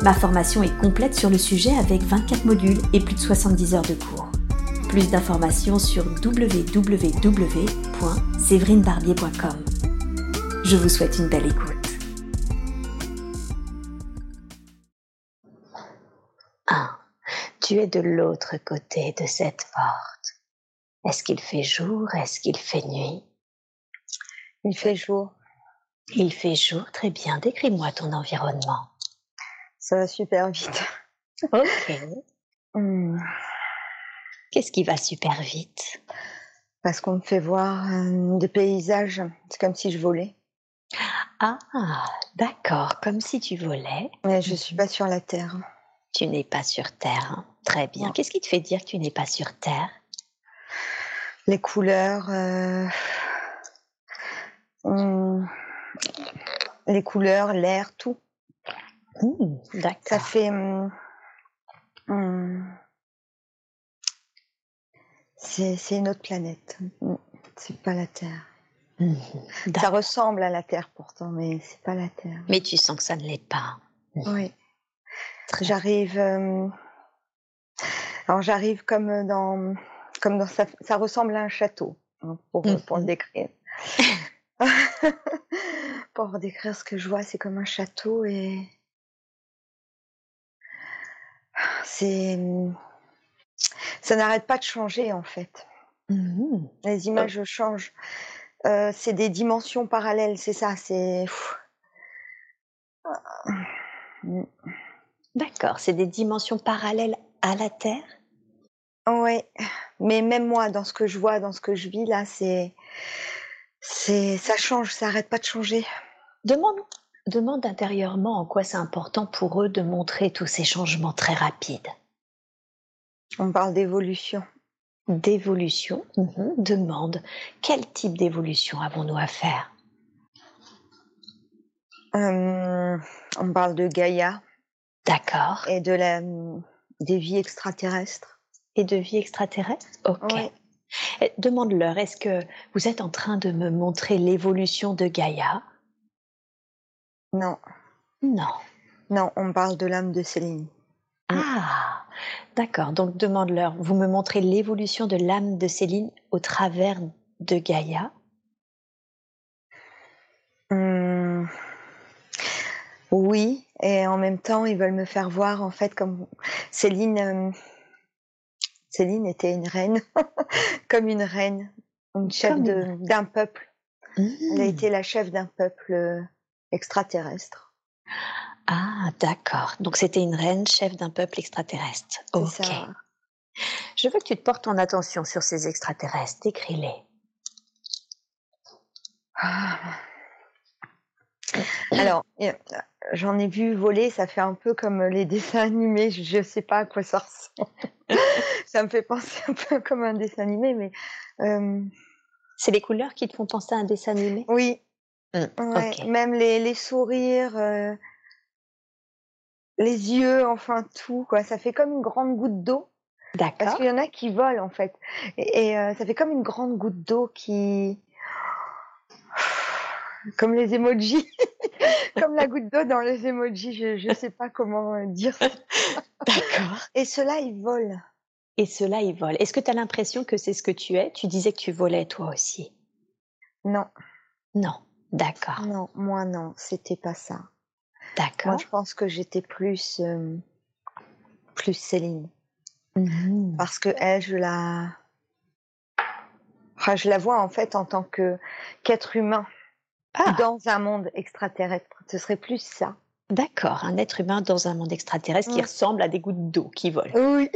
Ma formation est complète sur le sujet avec 24 modules et plus de 70 heures de cours. Plus d'informations sur www.séverinebarbier.com. Je vous souhaite une belle écoute. Ah, tu es de l'autre côté de cette porte. Est-ce qu'il fait jour? Est-ce qu'il fait nuit? Il fait jour. Il fait jour, très bien. Décris-moi ton environnement. Ça va super vite. Ok. Hmm. Qu'est-ce qui va super vite? Parce qu'on me fait voir euh, des paysages. C'est comme si je volais. Ah, d'accord, comme si tu volais. Mais je suis pas sur la Terre. Tu n'es pas sur Terre. Hein. Très bien. Qu'est-ce qui te fait dire que tu n'es pas sur Terre? Les couleurs. Euh, hmm, les couleurs, l'air, tout. Mmh, ça fait. Hum, hum, c'est une autre planète. Mmh, c'est pas la Terre. Mmh, ça ressemble à la Terre pourtant, mais c'est pas la Terre. Mais tu sens que ça ne l'est pas. Oui. J'arrive. Hum, alors j'arrive comme dans, comme dans ça, ça ressemble à un château hein, pour, pour le décrire. pour décrire ce que je vois, c'est comme un château et c'est ça n'arrête pas de changer en fait. Mmh Les images changent. Euh, c'est des dimensions parallèles, c'est ça. C'est. D'accord, c'est des dimensions parallèles à la Terre? Ouais, mais même moi, dans ce que je vois, dans ce que je vis là, c'est c'est ça change, ça n'arrête pas de changer. Demande demande intérieurement en quoi c'est important pour eux de montrer tous ces changements très rapides. On parle d'évolution. D'évolution mhm. Demande quel type d'évolution avons-nous à faire? Euh, On parle de Gaïa. D'accord. Et de la des vies extraterrestres. Et de vie extraterrestre Ok. Demande-leur, est-ce que vous êtes en train de me montrer l'évolution de Gaïa? Non. Non. Non, on parle de l'âme de Céline. Ah, d'accord. Donc demande-leur, vous me montrez l'évolution de l'âme de Céline au travers de Gaïa? Mmh. Oui, et en même temps, ils veulent me faire voir, en fait, comme Céline. Euh, Céline était une reine, comme une reine, une chef d'un peuple. Elle a mmh. été la chef d'un peuple euh, extraterrestre. Ah, d'accord. Donc c'était une reine, chef d'un peuple extraterrestre. Ok. Je veux que tu te portes ton attention sur ces extraterrestres. Décris-les. Ah. Alors, j'en ai vu voler, ça fait un peu comme les dessins animés, je ne sais pas à quoi ça ressemble. ça me fait penser un peu comme un dessin animé, mais... Euh, C'est les couleurs qui te font penser à un dessin animé? Oui, Mmh, même les, les sourires, euh, les yeux, enfin tout, quoi. Ça fait comme une grande goutte d'eau. Parce qu'il y en a qui volent, en fait. Et, euh, ça fait comme une grande goutte d'eau qui. Comme les emojis. comme la goutte d'eau dans les emojis. Je ne sais pas comment euh, dire ça. D'accord. Et ceux-là, ils volent. Et ceux-là, ils volent. Est-ce que tu as l'impression que c'est ce que tu es? Tu disais que tu volais toi aussi. Non. Non. D'accord. Non, moi non, c'était pas ça. D'accord. Moi, je pense que j'étais plus euh, plus Céline, mmh parce que elle, je la, je la vois en fait en tant que qu'être humain ah! dans un monde extraterrestre. Ce serait plus ça. D'accord, un être humain dans un monde extraterrestre qui mmh. ressemble à des gouttes d'eau qui volent. Oui.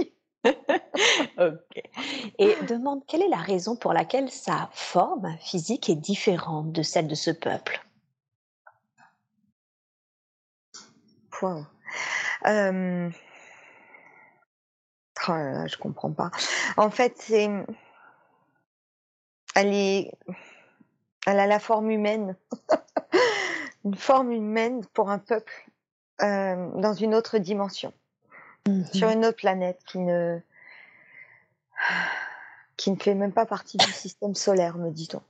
Et demande quelle est la raison pour laquelle sa forme physique est différente de celle de ce peuple? Wow. Euh, Oh je comprends pas. En fait, c'est elle est elle a la forme humaine. Une forme humaine pour un peuple, euh, dans une autre dimension. Sur Mhm. une autre planète qui ne qui ne fait même pas partie du système solaire, me dit-on.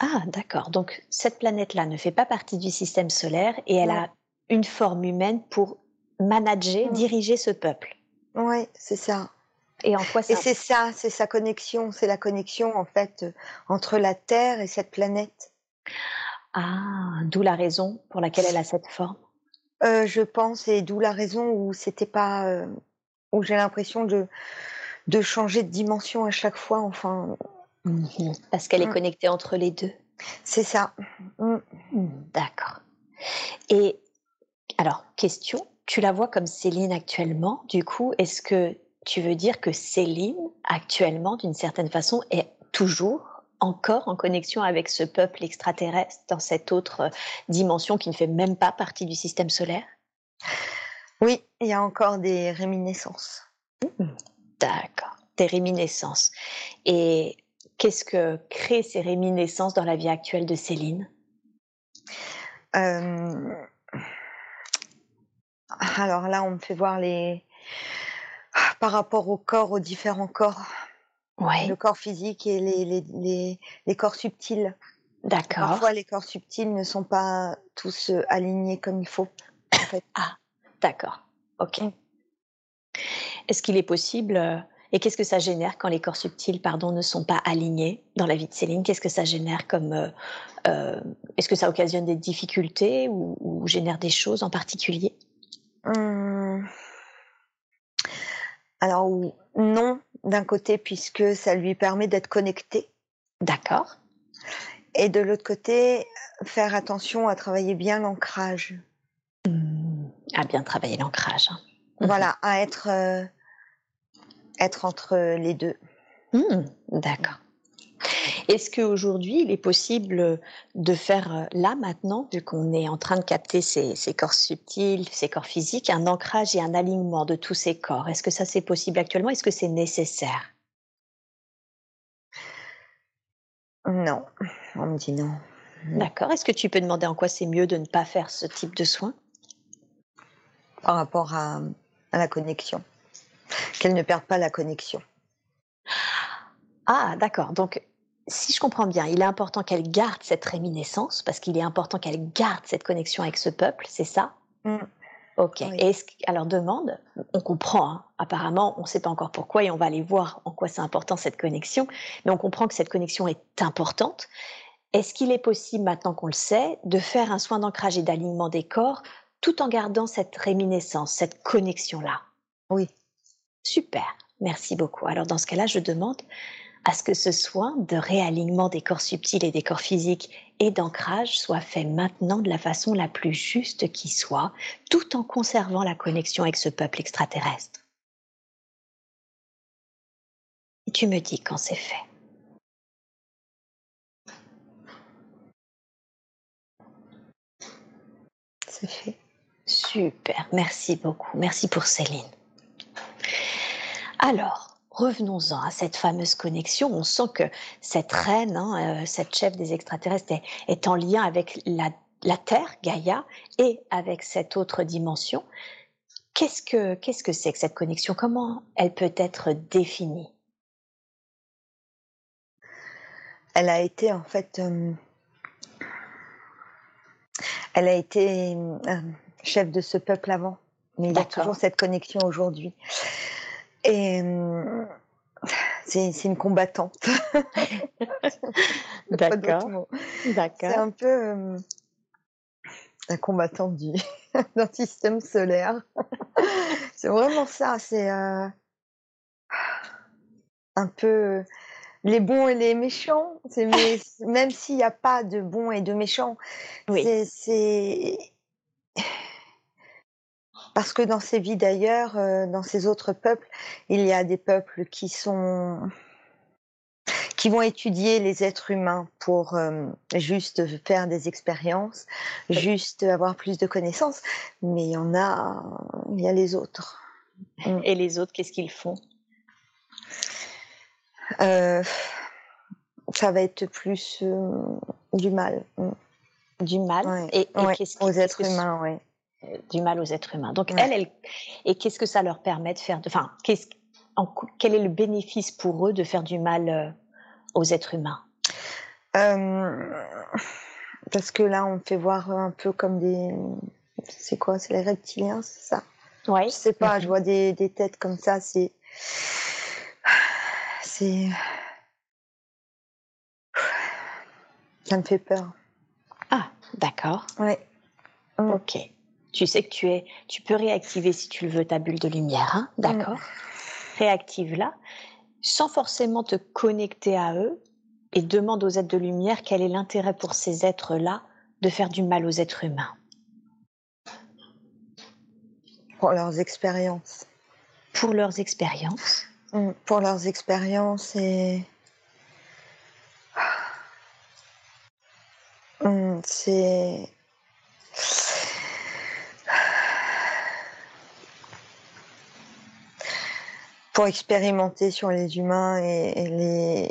Ah, d'accord. Donc, cette planète-là ne fait pas partie du système solaire et elle a une forme humaine pour manager, Mmh. diriger ce peuple. Ouais, c'est ça. Et en quoi Et ça c'est ça, c'est sa connexion, c'est la connexion en fait entre la Terre et cette planète. Ah, d'où la raison pour laquelle elle a cette forme. Euh, je pense, et d'où la raison où c'était pas, euh, où j'ai l'impression de de changer de dimension à chaque fois. Enfin, Mhm. Parce qu'elle est Mm. connectée entre les deux. c'est ça. Mm. Hmm, D'accord. Et alors, question, tu la vois comme Céline actuellement, du coup, est-ce que tu veux dire que Céline, actuellement, d'une certaine façon, est toujours encore en connexion avec ce peuple extraterrestre dans cette autre euh, dimension qui ne fait même pas partie du système solaire? Oui, il y a encore des réminiscences. D'accord. Des réminiscences. Et qu'est-ce que créent ces réminiscences dans la vie actuelle de Céline? Euh, Alors là, on me fait voir les par rapport au corps, aux différents corps, Le corps physique et les les les, les corps subtils. d'accord. Parfois, les corps subtils ne sont pas tous euh, alignés comme il faut. En fait. D'accord. Ok. Mm. Est-ce qu'il est possible euh, et qu'est-ce que ça génère quand les corps subtils, pardon, ne sont pas alignés dans la vie de Céline? Qu'est-ce que ça génère comme euh, Est-ce que ça occasionne des difficultés ou, ou génère des choses en particulier? Hum. Alors non, d'un côté puisque ça lui permet d'être connecté, D'accord. et de l'autre côté faire attention à travailler bien l'ancrage. Hmm, À bien travailler l'ancrage. Voilà, à être euh, être entre les deux. Hmm, D'accord. Est-ce qu'aujourd'hui, il est possible de faire euh, là maintenant, vu qu'on est en train de capter ces, ces corps subtils, ces corps physiques, un ancrage et un alignement de tous ces corps? Est-ce que ça c'est possible actuellement? Est-ce que c'est nécessaire? Non, on me dit non. D'accord. Est-ce que tu peux demander en quoi c'est mieux de ne pas faire ce type de soins? Par rapport à, à la connexion, qu'elle ne perde pas la connexion. Ah, d'accord. Donc, si je comprends bien, il est important qu'elle garde cette réminiscence, parce qu'il est important qu'elle garde cette connexion avec ce peuple, c'est ça? Mm. Ok. Oui. Et alors demande, on comprend, hein, apparemment, on ne sait pas encore pourquoi et on va aller voir en quoi c'est important cette connexion, mais on comprend que cette connexion est importante. Est-ce qu'il est possible, maintenant qu'on le sait, de faire un soin d'ancrage et d'alignement des corps tout en gardant cette réminiscence, cette connexion-là? Oui. Super, merci beaucoup. Alors dans ce cas-là, je demande à ce que ce soin de réalignement des corps subtils et des corps physiques et d'ancrage soit fait maintenant de la façon la plus juste qui soit, tout en conservant la connexion avec ce peuple extraterrestre. Tu me dis quand c'est fait. C'est fait. Super, merci beaucoup. Merci pour Céline. Alors, revenons-en à cette fameuse connexion. On sent que cette reine, hein, euh, cette chef des extraterrestres, est, est en lien avec la, la Terre, Gaïa, et avec cette autre dimension. Qu'est-ce que qu'est-ce que c'est que cette connexion? Comment elle peut être définie? Elle a été en fait, euh, elle a été euh, chef de ce peuple avant, mais il y a toujours cette connexion aujourd'hui. Et euh, c'est c'est une combattante. Mot. C'est d'accord. un peu euh, la combattante du d'un système solaire. c'est vraiment ça. C'est euh, un peu les bons et les méchants. C'est même s'il n'y a pas de bons et de méchants, Oui. c'est parce que dans ces vies d'ailleurs, euh, dans ces autres peuples, il y a des peuples qui sont qui vont étudier les êtres humains pour euh, juste faire des expériences, juste avoir plus de connaissances, mais il y en a, il y a les autres. Et les autres, qu'est-ce qu'ils font? Ça va être plus du mal. Mm. Du mal? Et, aux êtres humains, oui. Du mal aux êtres humains. Donc elle, elle, et qu'est-ce que ça leur permet de faire Enfin, qu'est-ce, quel est le bénéfice pour eux de faire du mal aux êtres humains? Parce que là, on fait voir un peu comme des. C'est quoi? C'est les reptiliens, c'est ça? Ouais. Je sais pas, je vois des, des têtes comme ça, c'est. C'est. Ça me fait peur. Ah, d'accord. Ouais. Ok. Tu sais que tu es, tu peux réactiver si tu le veux ta bulle de lumière, hein d'accord. Mm. Réactive-la, sans forcément te connecter à eux, et demande aux êtres de lumière quel est l'intérêt pour ces êtres-là de faire du mal aux êtres humains. Pour leurs expériences. Pour leurs expériences. Mm. Pour leurs expériences et c'est pour expérimenter sur les humains et, les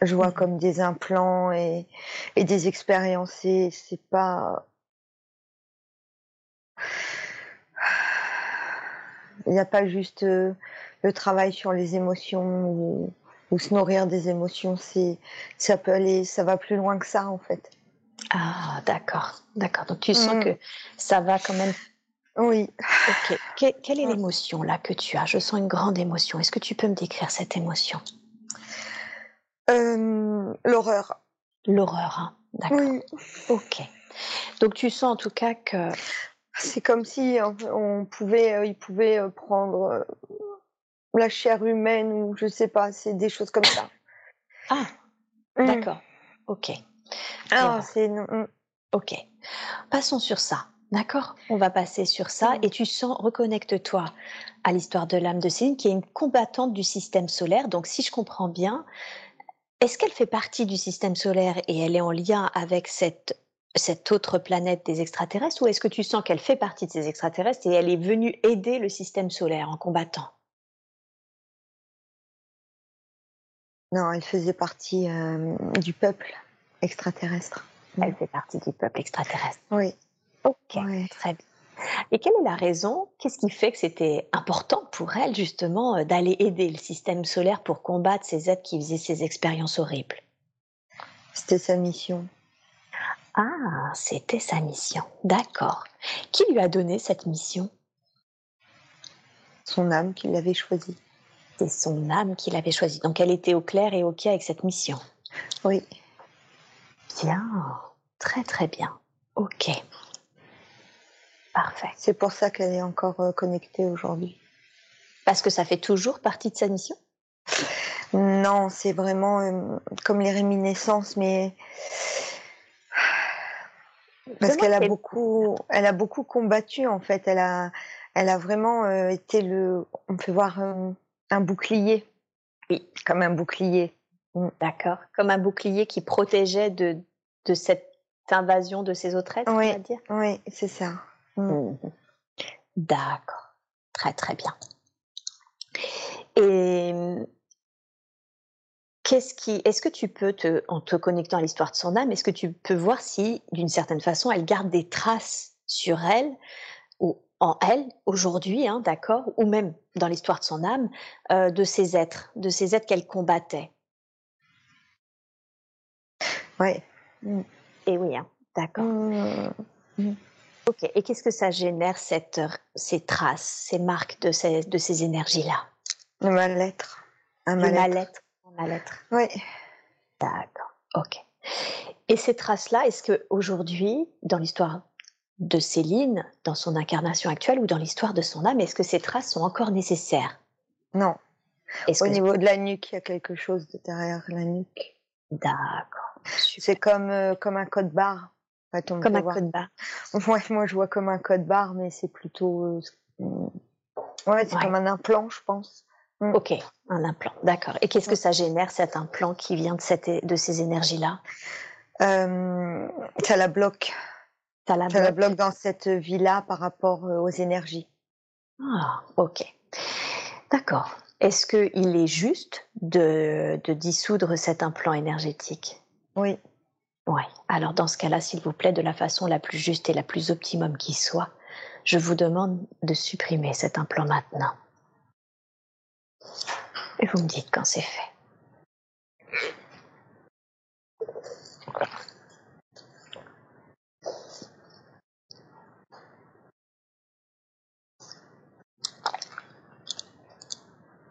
je vois mmh. comme des implants et, des expériences c'est pas il n'y a pas juste euh, le travail sur les émotions ou, ou se nourrir des émotions, c'est ça peut aller, ça va plus loin que ça en fait. Ah d'accord, d'accord. Donc tu sens mm. que ça va quand même. Oui. Ok. quelle est l'émotion là que tu as? Je sens une grande émotion. Est-ce que tu peux me décrire cette émotion? Euh, L'horreur. L'horreur, hein. d'accord. Oui. Ok. Donc tu sens en tout cas que. C'est comme si on pouvait, euh, il pouvait euh, prendre la chair humaine ou je sais pas, c'est des choses comme ça. Ah, mmh. d'accord. Ok. Ah, c'est mmh. Ok. Passons sur ça. D'accord On va passer sur ça et tu sens, reconnecte-toi à l'histoire de l'âme de Céline qui est une combattante du système solaire. Donc si je comprends bien, est-ce qu'elle fait partie du système solaire et elle est en lien avec cette, cette autre planète des extraterrestres ou est-ce que tu sens qu'elle fait partie de ces extraterrestres et elle est venue aider le système solaire en combattant? Non, elle faisait partie euh, du peuple extraterrestre. Elle fait partie du peuple extraterrestre. Oui. Ok, très bien. Et quelle est la raison? Qu'est-ce qui fait que c'était important pour elle justement euh, d'aller aider le système solaire pour combattre ces êtres qui faisaient ces expériences horribles? C'était sa mission. Ah, c'était sa mission. D'accord. Qui lui a donné cette mission? Son âme qui l'avait choisie c'est son âme qui l'avait choisi. Donc elle était au clair et OK avec cette mission? Oui. Bien, très très bien. OK. Parfait. C'est pour ça qu'elle est encore euh, connectée aujourd'hui. Parce que ça fait toujours partie de sa mission? Non, c'est vraiment euh, comme les réminiscences, mais parce qu'elle a beaucoup, elle a beaucoup combattu en fait. Elle a, elle a vraiment euh, été le, on peut voir un bouclier. Oui. Comme un bouclier. Mm. D'accord. Comme un bouclier qui protégeait de, de cette invasion de ces autres êtres, oui. on va dire? Oui, c'est ça. Mm. Mm. D'accord. Très très bien. Et qu'est-ce qui, est-ce que tu peux te, en te connectant à l'histoire de son âme, est-ce que tu peux voir si, d'une certaine façon, elle garde des traces sur elle ou en elle aujourd'hui, hein, d'accord, ou même dans l'histoire de son âme, euh, de ces êtres, de ces êtres qu'elle combattait? Oui. Et oui, hein, d'accord. Mmh. Mmh. Ok. Et qu'est-ce que ça génère cette, ces traces, ces marques de ces, de ces énergies-là? Le mal-être. Un mal-être. mal-être. Oui. D'accord. Ok. Et ces traces-là, est-ce que aujourd'hui, dans l'histoire de Céline dans son incarnation actuelle ou dans l'histoire de son âme Est-ce que ces traces sont encore nécessaires? Non. Au niveau de la nuque, il y a quelque chose de derrière la nuque. D'accord. C'est comme, euh, comme un code barre. Comme un code barre. Ouais, moi je vois comme un code barre, mais c'est plutôt. Euh, ouais, c'est comme un implant, je pense. Mm. Ok, un implant, d'accord. Et qu'est-ce que ça génère cet implant qui vient de, cette, de ces énergies-là? Euh, Ça la bloque. Ça la, bloque. dans cette vie-là par rapport euh, aux énergies. Ah, ok. D'accord. Est-ce qu'il est juste de, de dissoudre cet implant énergétique? Oui. Oui. Alors dans ce cas-là, s'il vous plaît, de la façon la plus juste et la plus optimum qui soit, je vous demande de supprimer cet implant maintenant. Et vous me dites quand c'est fait.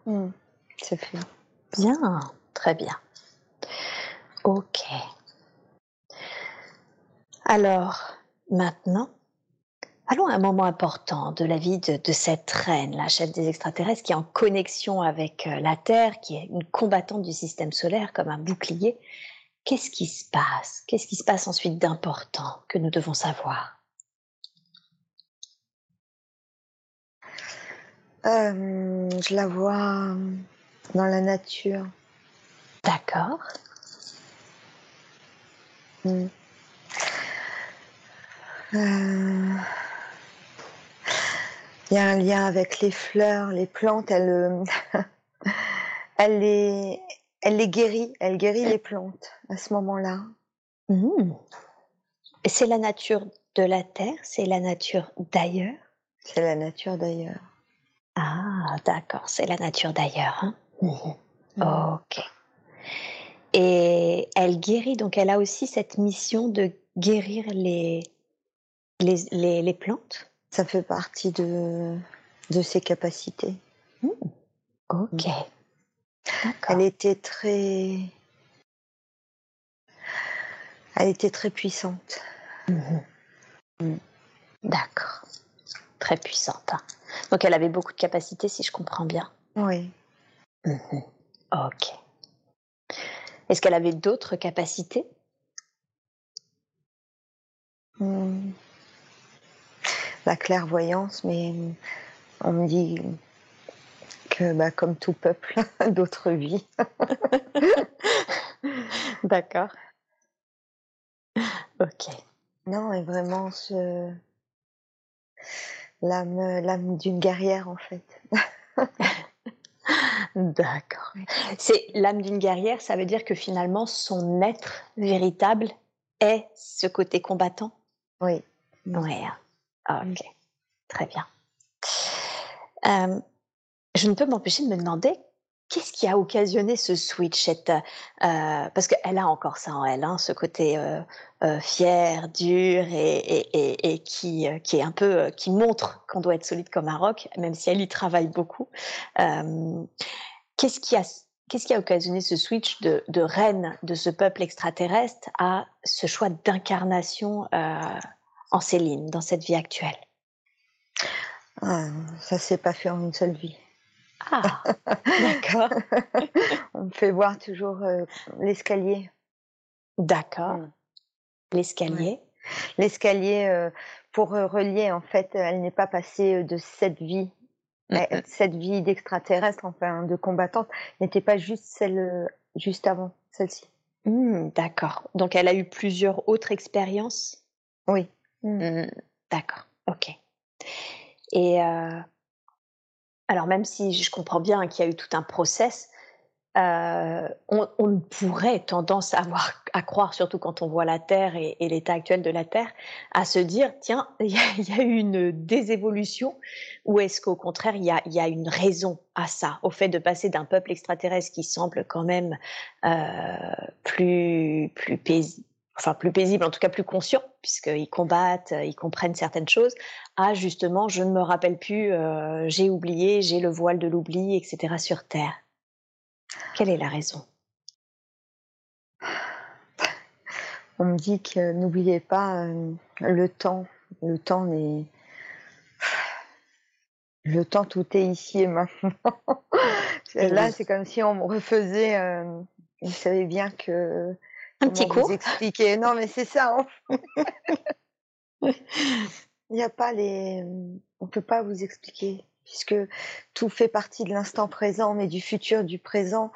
Hmm, c'est fait. Bien, très bien. Ok. Alors, maintenant, allons à un moment important de la vie de, cette reine, la chef des extraterrestres, qui est en connexion avec euh, la Terre, qui est une combattante du système solaire comme un bouclier. Qu'est-ce qui se passe? Qu'est-ce qui se passe ensuite d'important que nous devons savoir? Euh, Je la vois dans la nature. D'accord. Hmm. Euh, il y a un lien avec les fleurs, les plantes. Elle, euh, elle les, elle les guérit. Elle guérit les plantes à ce moment-là. Mmh. C'est la nature de la terre. C'est la nature d'ailleurs? C'est la nature d'ailleurs. Ah, d'accord. C'est la nature d'ailleurs. Hein? Mmh. Ok. Et elle guérit, donc elle a aussi cette mission de guérir les, les, les, plantes Ça fait partie de, de ses capacités. Mmh. Ok. Elle était très. Elle était très puissante. Mmh mmh. D'accord. Très puissante. Hein. Donc elle avait beaucoup de capacités, si je comprends bien. Oui. Ok. Est-ce qu'elle avait d'autres capacités? La clairvoyance, mais on me dit que, bah, comme tout peuple, d'autres vies. D'accord. Ok. Non, et vraiment ce l'âme, l'âme d'une guerrière en fait. D'accord. C'est l'âme d'une guerrière, ça veut dire que finalement son être véritable est ce côté combattant? Oui. Ouais. Ah, ok, très bien. Euh, je ne peux m'empêcher de me demander qu'est-ce qui a occasionné ce switch? Euh, Parce qu'elle a encore ça en elle, hein, ce côté euh, fier, dur et, qui, est un peu, qui montre qu'on doit être solide comme un roc, même si elle y travaille beaucoup. qu'est-ce qui a Qu'est-ce qui a occasionné ce switch de, reine de ce peuple extraterrestre à ce choix d'incarnation en Céline dans cette vie actuelle? Ah, Ça s'est pas fait en une seule vie. Ah, d'accord. On me fait voir toujours euh, l'escalier. D'accord. Mm. L'escalier. L'escalier, euh, pour euh, relier, en fait, elle n'est pas passée de cette vie. Cette vie d'extraterrestre, enfin de combattante, n'était pas juste celle juste avant, celle-ci. Mm, d'accord. Donc elle a eu plusieurs autres expériences? Oui. Mmh. D'accord, ok. Et euh, alors même si je comprends bien qu'il y a eu tout un process, euh, on, pourrait tendance à, avoir, à croire, surtout quand on voit la Terre et, l'état actuel de la Terre, à se dire tiens, il y, a eu une désévolution, ou est-ce qu'au contraire il y, a, il y, a, une raison à ça, au fait de passer d'un peuple extraterrestre qui semble quand même euh, plus plus paisible enfin plus paisible, en tout cas plus conscient, puisqu'ils combattent, euh, ils comprennent certaines choses, à justement, je ne me rappelle plus, euh, j'ai oublié, j'ai le voile de l'oubli, etc. sur Terre. Quelle est la raison? On me dit que n'oubliez pas euh, le temps. Le temps n'est. Le temps, tout est ici et maintenant. Là, c'est comme si on me refaisait. vous savez bien que un petit cours. Vous expliquer. Non, mais c'est ça. Il n'y a pas les. On peut pas vous expliquer puisque tout fait partie de l'instant présent, mais du futur, du présent,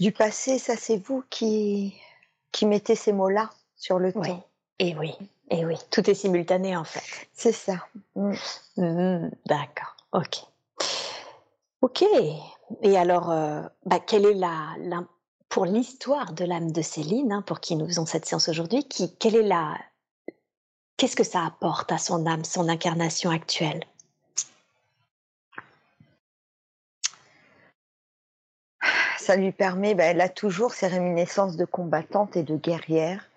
du passé, ça c'est vous qui qui mettez ces mots-là sur le oui. temps. Et oui, et oui, tout est simultané en fait. C'est ça. Mm. Mmh, d'accord. Ok. Ok. Et alors, euh, bah, quelle est la, pour l'histoire de l'âme de Céline, hein, pour qui nous faisons cette séance aujourd'hui, qui, quelle est la, qu'est-ce que ça apporte à son âme, son incarnation actuelle? Ça lui permet, bah, elle a toujours ses réminiscences de combattante et de guerrière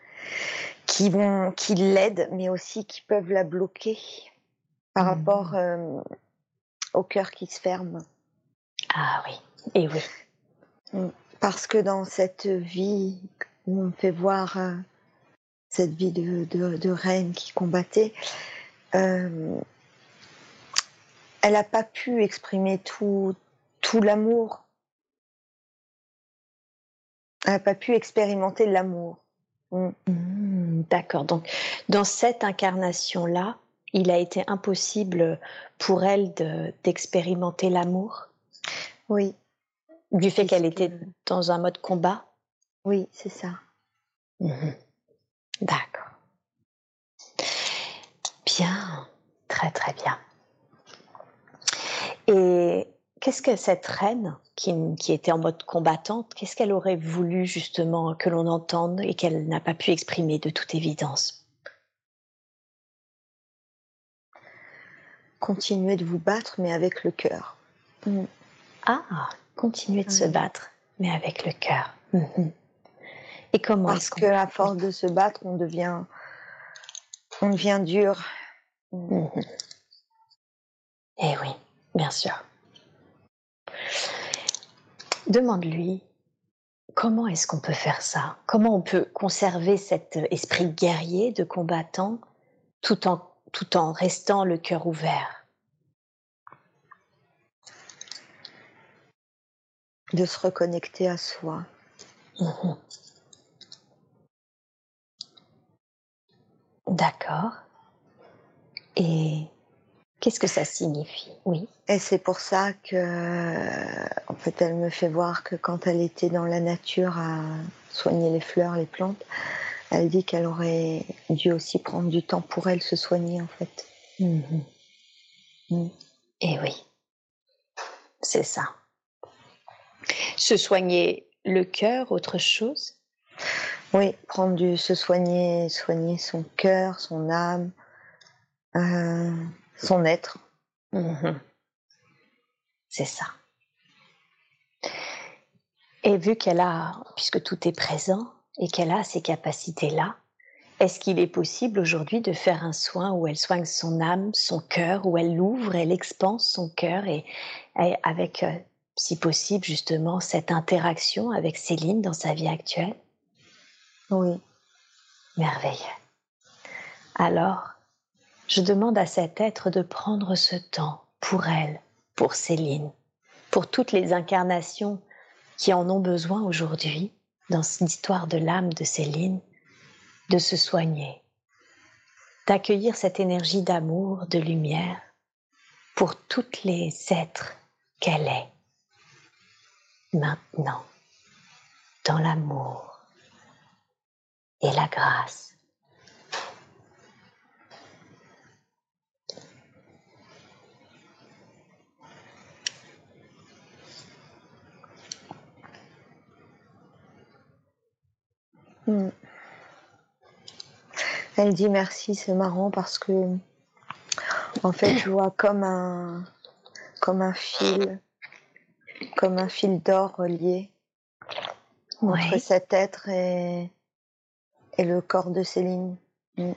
qui vont, qui l'aident, mais aussi qui peuvent la bloquer par mmh. rapport euh, au cœur qui se ferme. Ah oui, et oui. Mmh. Parce que dans cette vie où on fait voir euh, cette vie de, de, reine qui combattait, euh, elle n'a pas pu exprimer tout, tout l'amour. Elle n'a pas pu expérimenter l'amour. Mmh. Mmh, d'accord. Donc, dans cette incarnation-là, il a été impossible pour elle d'expérimenter l'amour? Oui. Du fait qu'elle était dans un mode combat Oui, c'est ça. Mmh D'accord. Bien, très très bien. Et qu'est-ce que cette reine qui, qui, était en mode combattante, qu'est-ce qu'elle aurait voulu justement que l'on entende et qu'elle n'a pas pu exprimer de toute évidence? Continuez de vous battre, mais avec le cœur. Mmh. Ah, continuer de se battre, mais avec le cœur. Mhm. Et comment Parce qu'à force de se battre, on devient, on devient dur. Mhm. Eh oui, bien sûr. Demande-lui comment est-ce qu'on peut faire ça? Comment on peut conserver cet esprit guerrier de combattant tout en, tout en restant le cœur ouvert? De se reconnecter à soi. Mhm. D'accord. Et qu'est-ce que ça signifie? Oui. Et c'est pour ça que, en fait, elle me fait voir que quand elle était dans la nature à soigner les fleurs, les plantes, elle dit qu'elle aurait dû aussi prendre du temps pour elle se soigner, en fait. Mhm. Mm. Et oui, c'est ça. Se soigner le cœur, autre chose? Oui, prendre du, se soigner, soigner son cœur, son âme, euh, son être. Mhm. C'est ça. Et vu qu'elle a, puisque tout est présent et qu'elle a ces capacités-là, est-ce qu'il est possible aujourd'hui de faire un soin où elle soigne son âme, son cœur, où elle l'ouvre, elle expanse son cœur et, et avec euh, si possible, justement, cette interaction avec Céline dans sa vie actuelle Oui. Merveilleux. Alors, je demande à cet être de prendre ce temps pour elle, pour Céline, pour toutes les incarnations qui en ont besoin aujourd'hui dans l'histoire de l'âme de Céline, de se soigner, d'accueillir cette énergie d'amour, de lumière pour toutes les êtres qu'elle est maintenant dans l'amour et la grâce. Hmm. Elle dit merci, c'est marrant parce que en fait je vois comme un comme un fil comme un fil d'or relié entre cet être et, et le corps de Céline. Mm.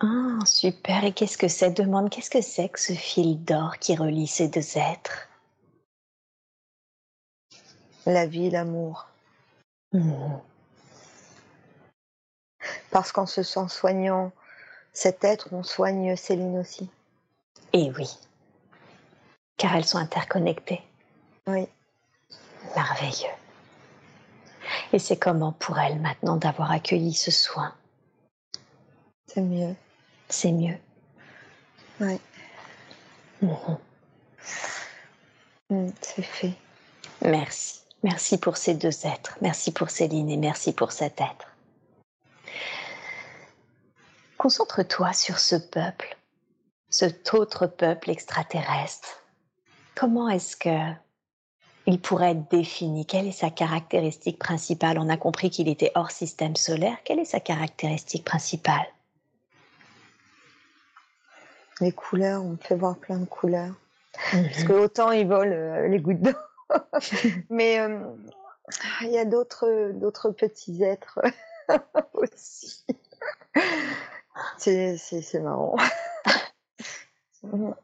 Ah, super. Et qu'est-ce que c'est Demande, qu'est-ce que c'est que ce fil d'or qui relie ces deux êtres? La vie, l'amour. Mm. Parce qu'en se sent soignant cet être, on soigne Céline aussi. Et oui, car elles sont interconnectées. Oui. Merveilleux. Et c'est comment pour elle maintenant d'avoir accueilli ce soin? C'est mieux. C'est mieux. Oui. Mm, c'est fait. Merci. Merci pour ces deux êtres. Merci pour Céline et merci pour cet être. Concentre-toi sur ce peuple, cet autre peuple extraterrestre. Comment est-ce que il pourrait être défini Quelle est sa caractéristique principale? On a compris qu'il était hors système solaire. Quelle est sa caractéristique principale? Les couleurs, on fait voir plein de couleurs. Parce que autant ils volent euh, les gouttes d'eau, mais euh, il y a d'autres d'autres petits êtres aussi. C'est marrant.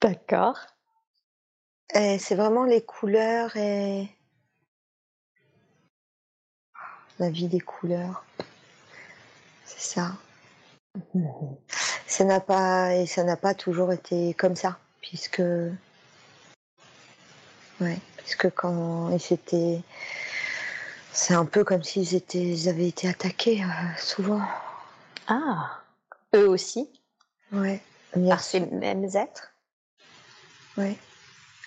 D'accord. Et c'est vraiment les couleurs et la vie des couleurs. C'est ça. Ça n'a pas et ça n'a pas toujours été comme ça, puisque ouais, puisque quand ils étaient, c'est un peu comme s'ils étaient, ils avaient été attaqués euh, souvent. Ah, eux aussi? Ouais. Par ces mêmes êtres? Ouais.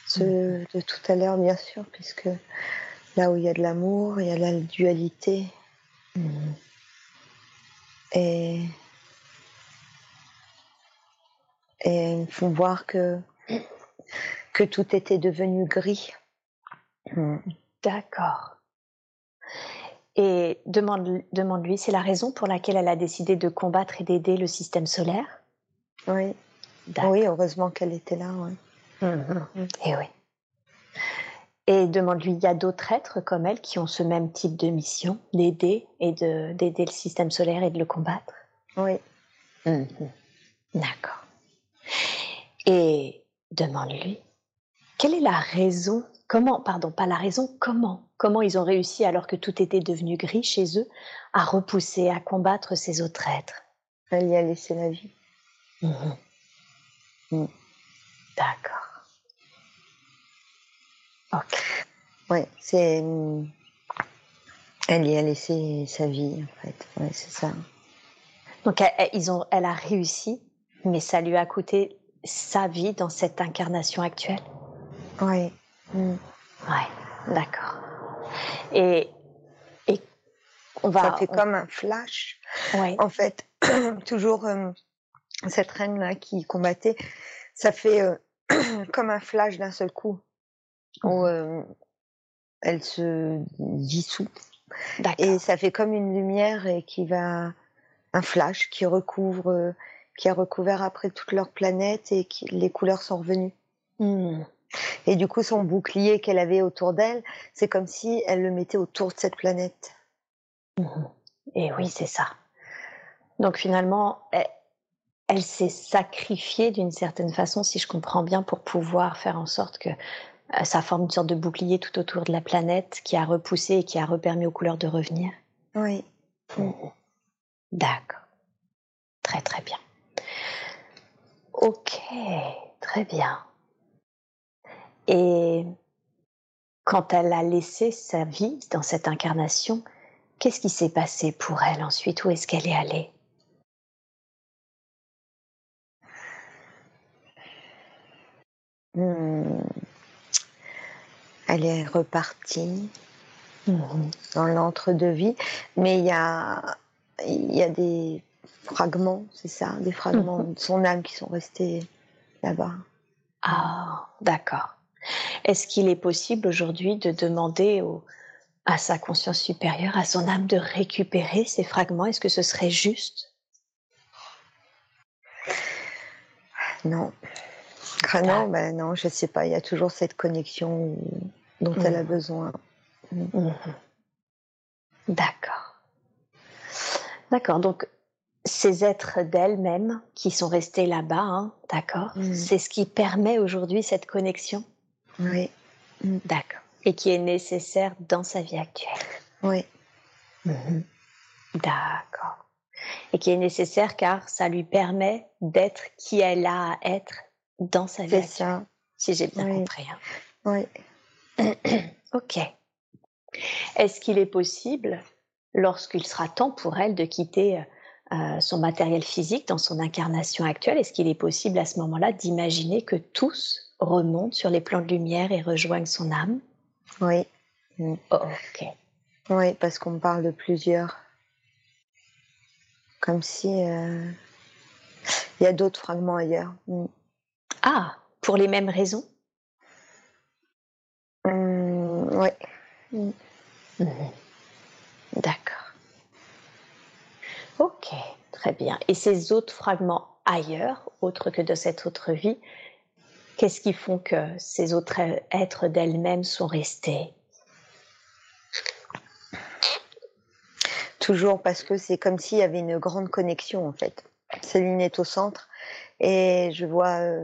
Ceux de tout à l'heure, bien sûr, puisque là où il y a de l'amour, il y a la dualité. Mm. Et et ils font voir que, que tout était devenu gris. Hmm. D'accord. Et demande, demande-lui, c'est la raison pour laquelle elle a décidé de combattre et d'aider le système solaire? Oui. Oui, heureusement qu'elle était là. Oui. Mm-hmm. Et eh oui. Et demande-lui, il y a d'autres êtres comme elle qui ont ce même type de mission, d'aider et de, d'aider le système solaire et de le combattre? Oui. D'accord. Et demande-lui, quelle est la raison Comment, pardon, pas la raison, comment Comment ils ont réussi, alors que tout était devenu gris chez eux, à repousser, à combattre ces autres êtres? Elle y a laissé la vie. Mm. D'accord. Ouais, c'est. Elle y a laissé sa vie, en fait. Ouais, c'est ça. Donc, elle, ils ont, elle a réussi, mais ça lui a coûté sa vie dans cette incarnation actuelle Oui. Mm. Oui, d'accord. Et, et on va. Ça fait comme un flash. Ouais. En fait, toujours euh, cette reine-là qui combattait, ça fait euh, comme un flash d'un seul coup où euh, elle se dissout. Et ça fait comme une lumière et qui va un flash qui recouvre qui a recouvert après toute leur planète et qui, les couleurs sont revenues. Hmm. Et du coup, son bouclier qu'elle avait autour d'elle, c'est comme si elle le mettait autour de cette planète. Hmm. Et oui, c'est ça. Donc finalement, elle, s'est sacrifiée d'une certaine façon, si je comprends bien, pour pouvoir faire en sorte que ça forme une sorte de bouclier tout autour de la planète qui a repoussé et qui a repermis aux couleurs de revenir. Oui. Hmm. D'accord. Très très bien. Ok, très bien. Et quand elle a laissé sa vie dans cette incarnation, qu'est-ce qui s'est passé pour elle ensuite? Où est-ce qu'elle est allée? Hmm. Elle est repartie mmh dans l'entre-deux-vie, mais il y a, y a des fragments, c'est ça, des fragments mhm. de son âme qui sont restés là-bas. Ah, d'accord. Est-ce qu'il est possible aujourd'hui de demander à sa conscience supérieure, à son âme, de récupérer ces fragments? Est-ce que ce serait juste? Non. Ah non, ben non, je sais pas. Il y a toujours cette connexion dont elle a mhm. besoin. Mhm. D'accord. D'accord. Donc, ces êtres d'elles-mêmes qui sont restés là-bas, hein, d'accord mm. C'est ce qui permet aujourd'hui cette connexion? Oui. Mm. D'accord. Et qui est nécessaire dans sa vie actuelle? Oui. Mm-hmm. D'accord. Et qui est nécessaire car ça lui permet d'être qui elle a à être dans sa vie actuelle. Ça. Si j'ai bien compris. Hein. Oui. ok. Est-ce qu'il est possible, lorsqu'il sera temps pour elle de quitter euh, euh, son matériel physique dans son incarnation actuelle, est-ce qu'il est possible à ce moment-là d'imaginer que tous remontent sur les plans de lumière et rejoignent son âme? Oui. Oh, ok. Oui, parce qu'on parle de plusieurs. Comme si euh, il y a d'autres fragments ailleurs. Mm. Ah, pour les mêmes raisons? Oui. Mhm. D'accord. Ok, très bien. Et ces autres fragments ailleurs, autres que de cette autre vie, qu'est-ce qui font que ces autres êtres d'elles-mêmes sont restés? Toujours parce que c'est comme s'il y avait une grande connexion en fait. Céline est au centre et je vois, euh,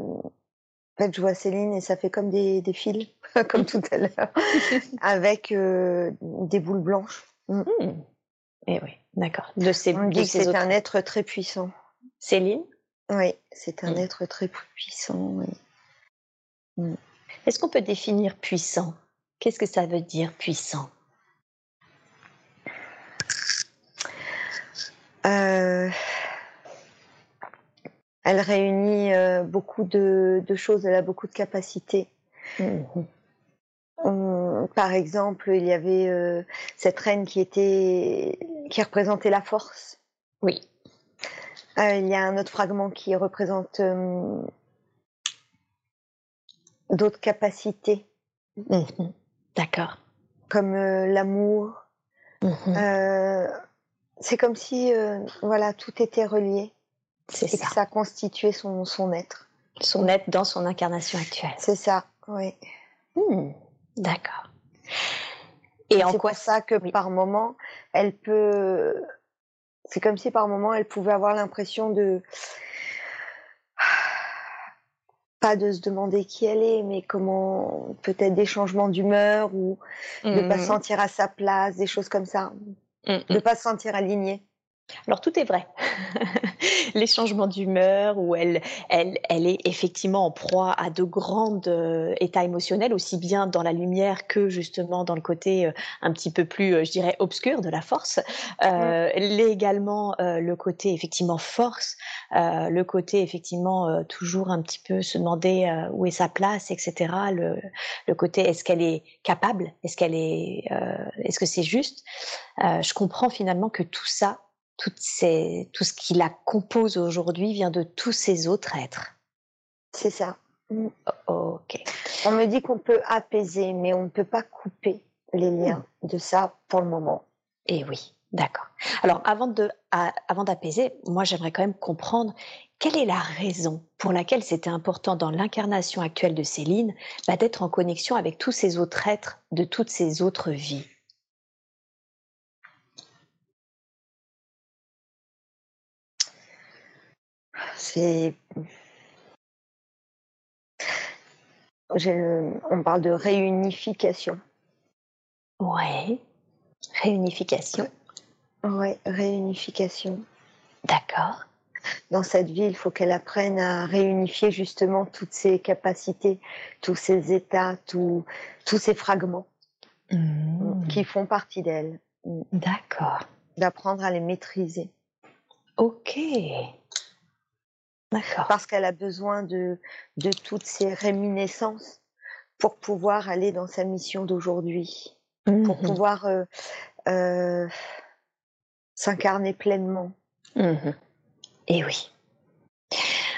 en fait, je vois Céline et ça fait comme des, des fils, comme tout à l'heure, avec euh, des boules blanches. Mm. Et eh oui, d'accord. De ces, On dit que c'est un être très puissant. Céline? Oui, c'est un mm. être très puissant. Oui. Mm. Est-ce qu'on peut définir puissant? Qu'est-ce que ça veut dire puissant? Elle réunit euh, beaucoup de, choses, elle a beaucoup de capacités. Mm-hmm. par exemple, il y avait euh, cette reine qui était qui représentait la force. Oui. il y a un autre fragment qui représente d'autres capacités. Mhm. D'accord. Comme euh, l'amour. Mhm. Euh, c'est comme si euh, voilà tout était relié. C'est ça. que ça constituait son, son être. Son être dans son incarnation actuelle. C'est ça, oui. Hmm. D'accord. Et en quoi ça que par moment, elle peut. C'est comme si par moment, elle pouvait avoir l'impression de pas de se demander qui elle est, mais comment peut-être des changements d'humeur ou de ne pas se mmh. sentir à sa place, des choses comme ça, mmh, de ne pas se sentir alignée. Alors tout est vrai. les changements d'humeur, où elle, elle, elle est effectivement en proie à de grands euh, états émotionnels, aussi bien dans la lumière que justement dans le côté euh, un petit peu plus, euh, je dirais, obscur de la force. Également le côté effectivement force, le côté effectivement toujours un petit peu se demander où est sa place, etc. Le, le côté est-ce qu'elle est capable, est-ce qu'elle est, est-ce que c'est juste? je comprends finalement que tout ça tout ce qui la compose aujourd'hui vient de tous ces autres êtres. C'est ça. Mm. ok. On me dit qu'on peut apaiser, mais on ne peut pas couper les liens mm. de ça pour le moment. Et eh oui, d'accord. Alors avant de, avant d'apaiser, moi j'aimerais quand même comprendre quelle est la raison pour laquelle c'était important dans l'incarnation actuelle de Céline bah, d'être en connexion avec tous ces autres êtres de toutes ces autres vies. C'est. On parle de réunification. Ouais. Réunification. Ouais, réunification. D'accord. Dans cette vie, il faut qu'elle apprenne à réunifier justement toutes ses capacités, tous ses états, tous ces fragments mmh. qui font partie d'elle. D'accord. D'apprendre à les maîtriser. Ok. Parce qu'elle a besoin de, de toutes ces réminiscences pour pouvoir aller dans sa mission d'aujourd'hui, pour mmh pouvoir euh, euh, s'incarner pleinement. Mmh Et oui.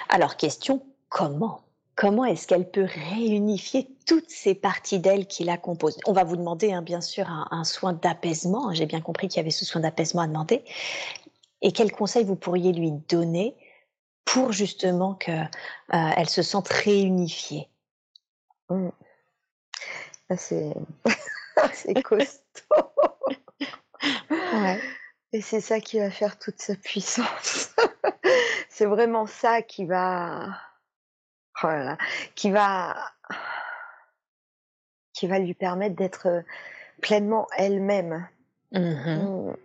Alors, question, comment Comment est-ce qu'elle peut réunifier toutes ces parties d'elle qui la composent? On va vous demander, hein, bien sûr, un, un soin d'apaisement. J'ai bien compris qu'il y avait ce soin d'apaisement à demander. Et quels conseils vous pourriez lui donner pour justement qu'elle euh, se sente réunifiée. Mmh. Ah, c'est costaud. Et c'est ça qui va faire toute sa puissance. c'est vraiment ça qui va, voilà, oh qui va, qui va lui permettre d'être pleinement elle-même. Mmh mmh.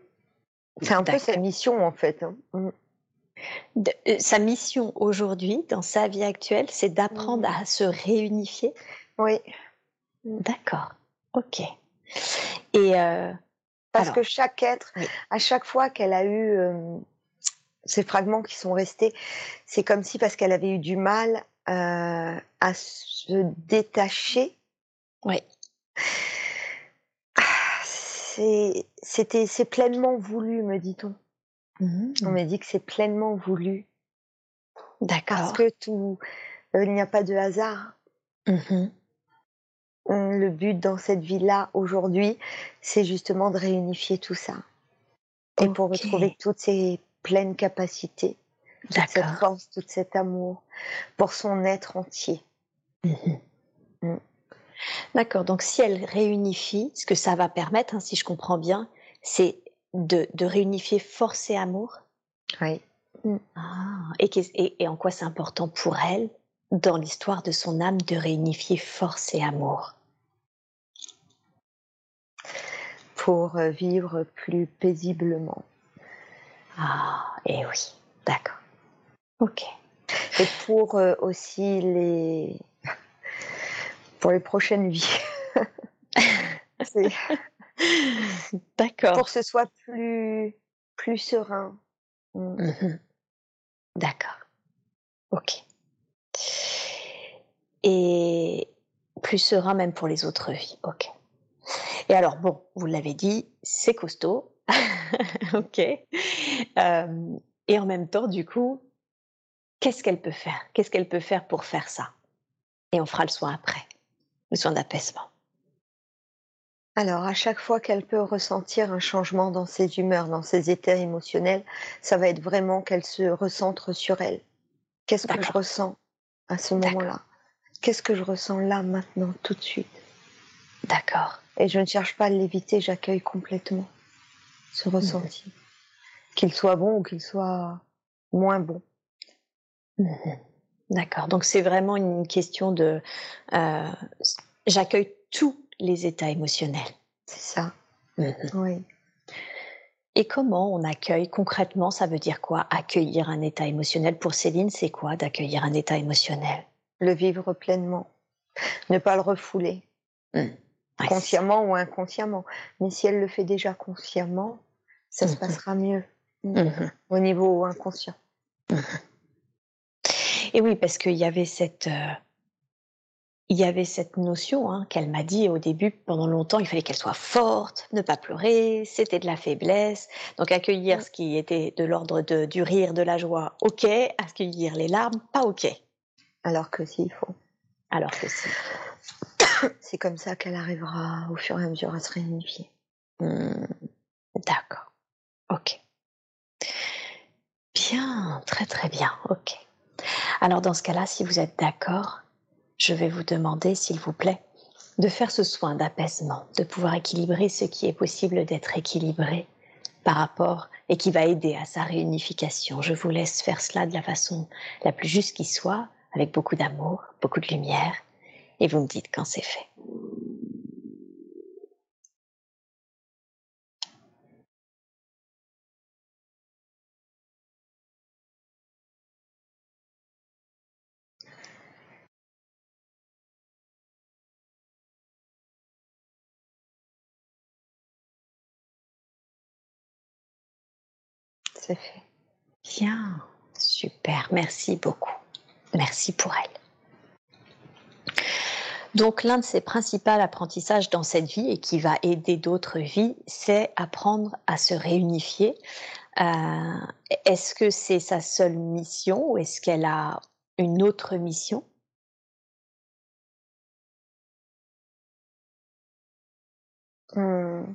C'est un peu sa mission en fait. Hein. Euh, sa mission aujourd'hui, dans sa vie actuelle, c'est d'apprendre mmh. à se réunifier Oui. D'accord. Ok. Et euh, Parce que chaque être, à chaque fois qu'elle a eu euh, ces fragments qui sont restés, c'est comme si parce qu'elle avait eu du mal à se détacher. Oui. C'était, c'est pleinement voulu, me dit-on. On mmh. m'a dit que c'est pleinement voulu. D'accord. Parce que tout, euh, il n'y a pas de hasard. Mmh le but dans cette vie-là aujourd'hui, c'est justement de réunifier tout ça. Et pour retrouver toutes ces pleines capacités, toute cette force, tout cet amour pour son être entier. D'accord, donc si elle réunifie, ce que ça va permettre, hein, si je comprends bien, c'est de, réunifier force et amour Oui. Mm. Ah, et, et, en quoi c'est important pour elle, dans l'histoire de son âme, de réunifier force et amour? Pour euh, vivre plus paisiblement. Ah, et oui, d'accord. Ok. Et pour euh, aussi les pour les prochaines vies. D'accord. Pour que ce soit plus plus serein. Mm. Mhm. D'accord. Ok. Et plus serein même pour les autres vies. Ok. Et alors, bon, vous l'avez dit, c'est costaud. ok. Euh, et en même temps, du coup, qu'est-ce qu'elle peut faire? Qu'est-ce qu'elle peut faire pour faire ça? Et on fera le soin après, le soin d'apaisement. Alors, à chaque fois qu'elle peut ressentir un changement dans ses humeurs, dans ses états émotionnels, ça va être vraiment qu'elle se recentre sur elle. Qu'est-ce que je ressens à ce moment-là? Qu'est-ce que je ressens là, maintenant, tout de suite? D'accord. Et je ne cherche pas à l'éviter, j'accueille complètement ce mmh. ressenti. Qu'il soit bon ou qu'il soit moins bon. Mmh. D'accord. Donc c'est vraiment une question de euh, j'accueille tous les états émotionnels. C'est ça. Mmh. Oui. Et comment on accueille concrètement Ça veut dire quoi Accueillir un état émotionnel? Pour Céline, c'est quoi d'accueillir un état émotionnel? Le vivre pleinement, ne pas le refouler consciemment ou inconsciemment. Mais si elle le fait déjà consciemment, ça se mmh passera mieux mmh au niveau inconscient. Et oui, parce qu'il y avait cette, euh, il y avait cette notion hein, qu'elle m'a dit au début, pendant longtemps, il fallait qu'elle soit forte, ne pas pleurer, c'était de la faiblesse. Donc accueillir ce qui était de l'ordre du rire, de la joie, ok. Accueillir les larmes, pas ok. Alors que s'il faut. Alors que si. C'est comme ça qu'elle arrivera au fur et à mesure à se réunifier. Mmh. D'accord. Ok. Bien, très très bien. Ok. Alors dans ce cas-là, si vous êtes d'accord, je vais vous demander, s'il vous plaît, de faire ce soin d'apaisement, de pouvoir équilibrer ce qui est possible d'être équilibré par rapport et qui va aider à sa réunification. Je vous laisse faire cela de la façon la plus juste qui soit, avec beaucoup d'amour, beaucoup de lumière, et vous me dites quand c'est fait. C'est fait. Bien, super, merci beaucoup. Merci pour elle. Donc l'un de ses principaux apprentissages dans cette vie et qui va aider d'autres vies, c'est apprendre à se réunifier. Euh, est-ce que c'est sa seule mission ou est-ce qu'elle a une autre mission? Hmm.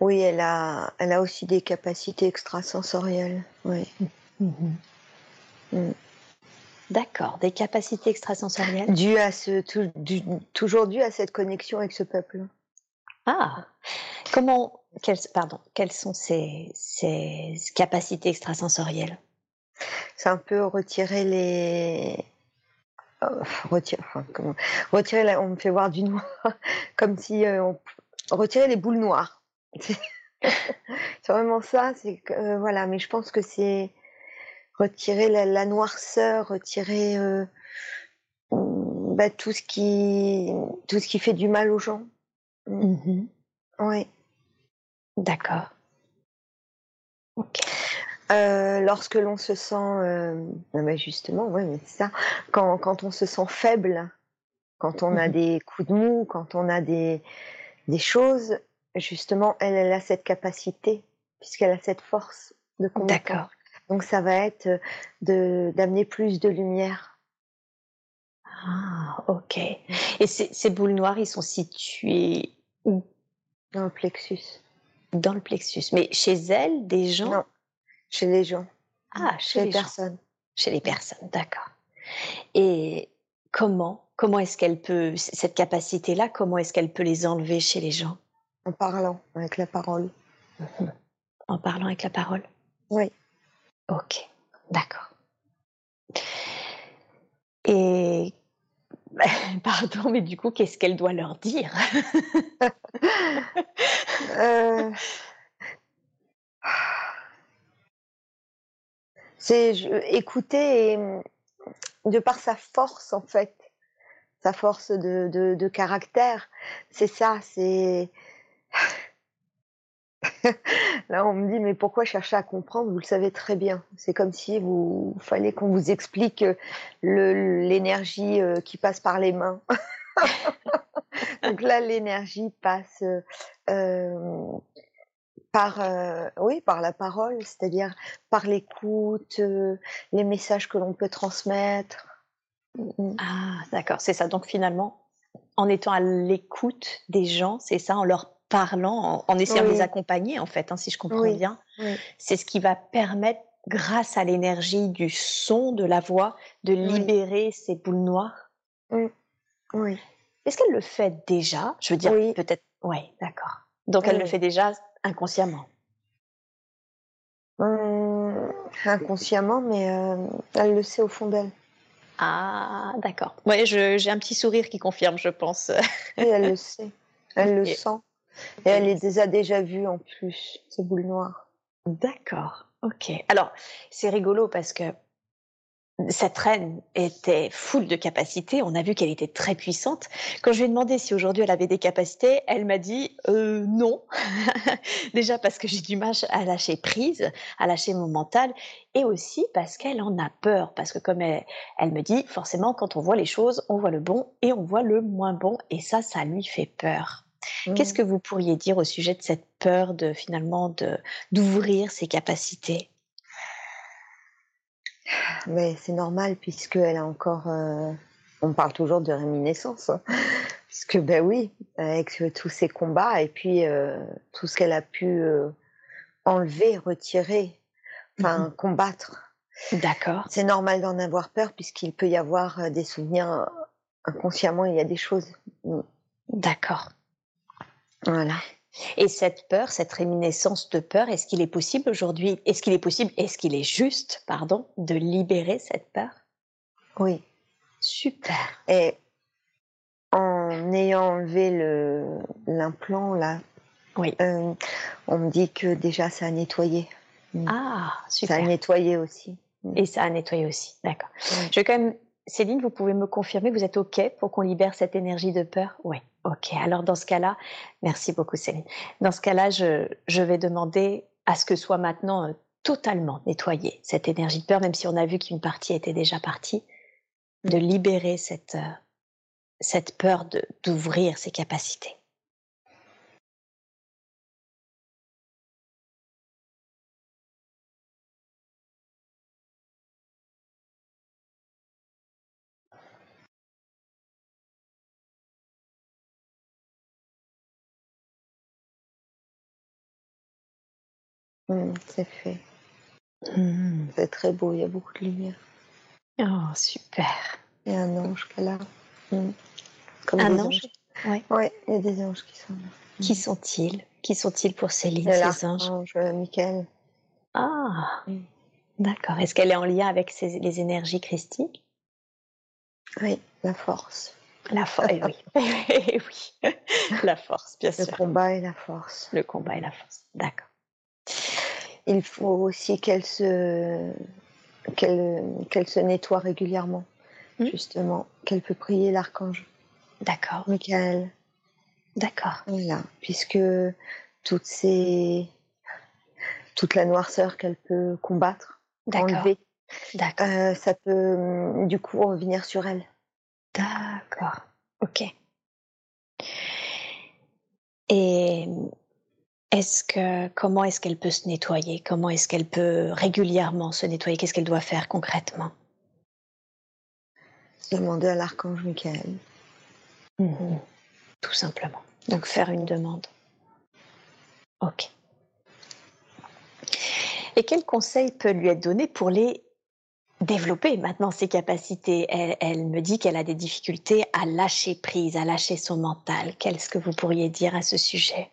Oui, elle a, elle a aussi des capacités extrasensorielles. Oui. Mmh mmh. D'accord, des capacités extrasensorielles Dû à ce, toujours dû à cette connexion avec ce peuple. Ah, comment, quelles, pardon, quelles sont ces, ces capacités extrasensorielles? C'est un peu retirer les, euh, retirer, comment, retirer on me fait voir du noir, comme si euh, on retirer les boules noires. C'est vraiment ça, c'est que euh, voilà, mais je pense que c'est retirer la, noirceur, retirer euh, mm, bah, tout ce qui tout ce qui fait du mal aux gens. Mm. Mm-hmm. Oui. D'accord. Euh, lorsque l'on se sent, euh, bah, justement, ouais, mais c'est ça. Quand, quand on se sent faible, quand on a mm-hmm. des coups de mou, quand on a des des choses, justement, elle, elle a cette capacité puisqu'elle a cette force de combattre. D'accord Donc ça va être de d'amener plus de lumière. Ah, ok. Et ces, boules noires, ils sont situés où? Dans le plexus. Dans le plexus. Mais chez elles, des gens? Non, chez les gens. Ah, chez, les, personnes. Chez les personnes, d'accord. Et comment Comment est-ce qu'elle peut, cette capacité-là, comment est-ce qu'elle peut les enlever chez les gens? En parlant, avec la parole. En parlant avec la parole Oui. Ok, d'accord. Et pardon, mais du coup, qu'est-ce qu'elle doit leur dire? Euh... C'est écouter et de par sa force en fait, sa force de, de, de caractère, c'est ça, c'est Là, on me dit, mais pourquoi chercher à comprendre? Vous le savez très bien. C'est comme si vous fallait qu'on vous explique l'énergie euh, qui passe par les mains. Donc là, l'énergie passe euh, par, euh, oui, par la parole, c'est-à-dire par l'écoute, les messages que l'on peut transmettre. Ah, d'accord, c'est ça. Donc finalement, en étant à l'écoute des gens, c'est ça, en leur parlant, en, essayant de les accompagner, en fait, hein, si je comprends bien. C'est ce qui va permettre, grâce à l'énergie du son, de la voix, de libérer ces boules noires. Oui. Est-ce qu'elle le fait déjà? Je veux dire, peut-être. Oui, d'accord. Donc elle le fait déjà inconsciemment. Hum, inconsciemment, mais euh, elle le sait au fond d'elle. Ah, d'accord. Oui, j'ai un petit sourire qui confirme, je pense. Oui, elle le sait. Elle le sent. Et elle les a déjà vues en plus, ces boules noires. D'accord, ok. Alors, c'est rigolo parce que cette reine était full de capacités. On a vu qu'elle était très puissante. Quand je lui ai demandé si aujourd'hui elle avait des capacités, elle m'a dit euh, non. Déjà parce que j'ai du mal à lâcher prise, à lâcher mon mental, et aussi parce qu'elle en a peur. Parce que comme elle, elle, me dit, forcément, quand on voit les choses, on voit le bon et on voit le moins bon, et ça, ça lui fait peur. Qu'est-ce mmh. que vous pourriez dire au sujet de cette peur de finalement de d'ouvrir ses capacités? Mais c'est normal puisqu'elle a encore. Euh, on parle toujours de réminiscence, hein. puisque ben oui, avec tous ces combats et puis euh, tout ce qu'elle a pu euh, enlever, retirer, enfin mmh combattre. D'accord. C'est normal d'en avoir peur puisqu'il peut y avoir des souvenirs inconsciemment. Il y a des choses. Mmh. D'accord. Voilà. Et cette peur, cette réminiscence de peur, est-ce qu'il est possible aujourd'hui, est-ce qu'il est possible, est-ce qu'il est juste, pardon, de libérer cette peur? Oui. Super. Et en ayant enlevé le l'implant là, oui. Euh, on me dit que déjà ça a nettoyé. Mm. Ah, super. Ça a nettoyé aussi. Mm. Et ça a nettoyé aussi, d'accord. Je vais quand même, Céline, vous pouvez me confirmer, vous êtes OK pour qu'on libère cette énergie de peur? Oui. Ok, alors dans ce cas-là, merci beaucoup Céline. Dans ce cas-là, je, je, vais demander à ce que soit maintenant euh, totalement nettoyée cette énergie de peur, même si on a vu qu'une partie était déjà partie, de libérer cette, euh, cette peur d'ouvrir ses capacités. C'est fait. Mmh. C'est très beau, il y a beaucoup de lumière. Oh, super. Il y a un ange qui est là. Mmh. un ange? Oui, ouais, il y a des anges qui sont là. Qui sont-ils? Qui sont-ils pour Céline, ces anges? Ange euh, Michael. Ah, d'accord. Est-ce qu'elle est en lien avec les énergies christiques Oui, la force. La force, eh oui. Eh oui. La force, bien sûr. Le combat et la force. Le combat et la force, d'accord il faut aussi qu'elle se, qu'elle, se nettoie régulièrement, hmm. justement, qu'elle peut prier l'archange. D'accord. Michael. D'accord. Voilà, puisque toutes ces, toute la noirceur qu'elle peut combattre, enlever, D'accord. Euh, ça peut du coup revenir sur elle. D'accord. Ok. Et est-ce que comment est-ce qu'elle peut se nettoyer? Comment est-ce qu'elle peut régulièrement se nettoyer? Qu'est-ce qu'elle doit faire concrètement? Demander à l'archange Michael. Mmh Tout simplement. Donc faire une demande. Ok. Et quel conseil peut lui être donné pour les développer maintenant ses capacités? Elle, me dit qu'elle a des difficultés à lâcher prise, à lâcher son mental. Qu'est-ce que vous pourriez dire à ce sujet?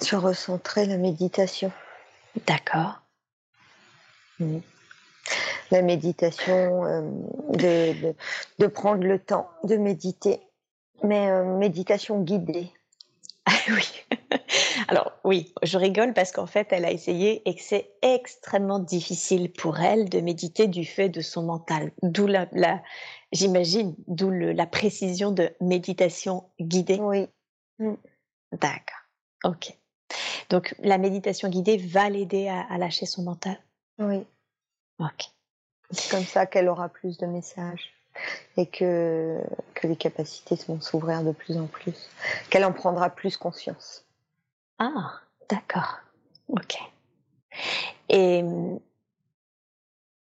Se recentrer la méditation. D'accord. La méditation, euh, de, prendre le temps de méditer, mais euh, méditation guidée. Ah oui. Alors oui, je rigole parce qu'en fait, elle a essayé et que c'est extrêmement difficile pour elle de méditer du fait de son mental. D'où la, j'imagine, d'où la précision de méditation guidée. Oui. Mm. D'accord. Ok. Donc la méditation guidée va l'aider à, lâcher son mental. Oui. Ok. C'est comme ça qu'elle aura plus de messages et que, que les capacités vont s'ouvrir de plus en plus, qu'elle en prendra plus conscience. Ah, d'accord. Ok. Et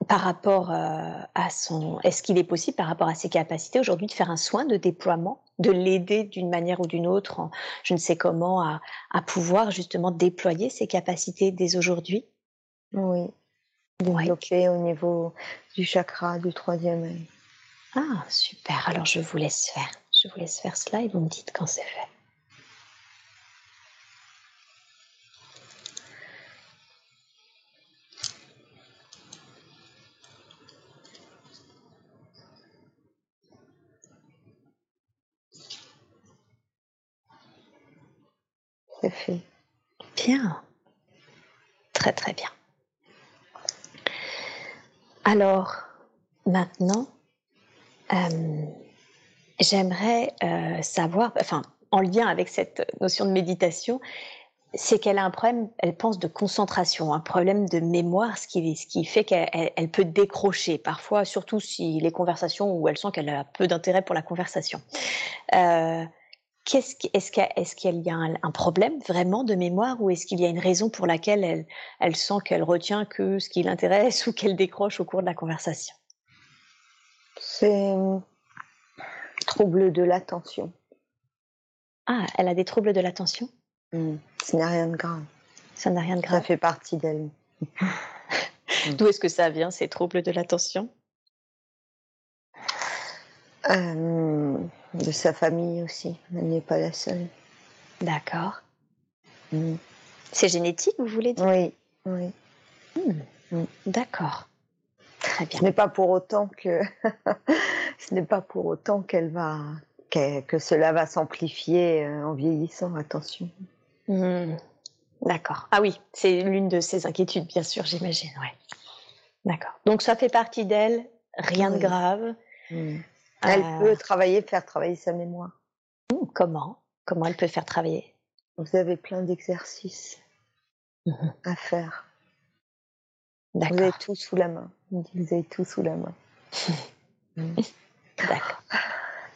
par rapport euh, à son, est-ce qu'il est possible par rapport à ses capacités aujourd'hui de faire un soin de déploiement, de l'aider d'une manière ou d'une autre, je ne sais comment, à, à, pouvoir justement déployer ses capacités dès aujourd'hui? Oui. Développer au niveau du chakra du troisième œil. Ah, super. Alors je vous laisse faire. Je vous laisse faire cela et vous me dites quand c'est fait. C'est fait. Très très bien. Alors, maintenant, euh, j'aimerais euh, savoir, enfin, en lien avec cette notion de méditation, c'est qu'elle a un problème, elle pense de concentration, un problème de mémoire, ce qui, ce qui fait qu'elle peut décrocher, parfois, surtout si les conversations où elle sent qu'elle a peu d'intérêt pour la conversation. Euh, est-ce qu'il y a un, problème vraiment de mémoire ou est-ce qu'il y a une raison pour laquelle elle, elle sent qu'elle retient que ce qui l'intéresse ou qu'elle décroche au cours de la conversation? C'est trouble de l'attention. Ah, elle a des troubles de l'attention? Mmh. Ça n'a rien de grave. Ça n'a rien de grave. Ça fait partie d'elle. D'où est-ce que ça vient, ces troubles de l'attention? Euh, De sa famille aussi. Elle n'est pas la seule. D'accord. Mmh. C'est génétique, vous voulez dire? Oui, oui. Mmh. D'accord. Très bien. Ce n'est pas pour autant que ce n'est pas pour autant qu'elle va que cela va s'amplifier euh, en vieillissant. Attention. Mmh. D'accord. Ah oui, c'est l'une de ses inquiétudes, bien sûr, j'imagine. Ouais. D'accord. Donc ça fait partie d'elle, rien de grave. Mmh. Elle euh. peut travailler, faire travailler sa mémoire. Mmh, comment? Comment elle peut faire travailler? Vous avez plein d'exercices à faire. Vous avez tout sous la main. Vous avez tout sous la main. D'accord.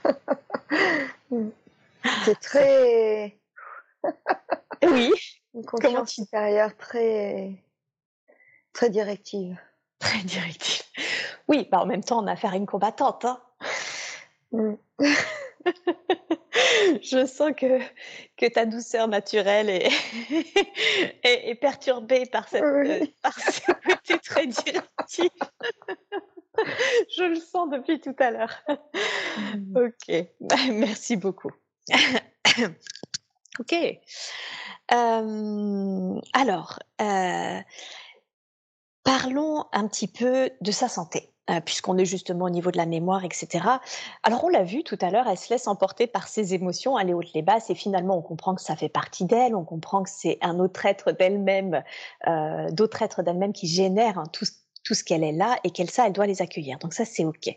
C'est très. oui. Une conscience supérieure très. très directive. Très directive. Oui, bah en même temps, on a affaire à une combattante. Hein. Mm. Je sens que, que ta douceur naturelle est, est, perturbée par, cette, euh, par ce côté très directif. Je le sens depuis tout à l'heure. Mm. Ok, merci beaucoup. ok. Euh, alors, euh, parlons un petit peu de sa santé. Euh, puisqu'on est justement au niveau de la mémoire, etc. Alors on l'a vu tout à l'heure, elle se laisse emporter par ses émotions, les hautes, les basses, et finalement on comprend que ça fait partie d'elle, on comprend que c'est un autre être d'elle-même, euh, d'autres êtres d'elle-même qui génèrent hein, tout, tout ce qu'elle est là et qu'elle ça, elle doit les accueillir. Donc ça, c'est OK.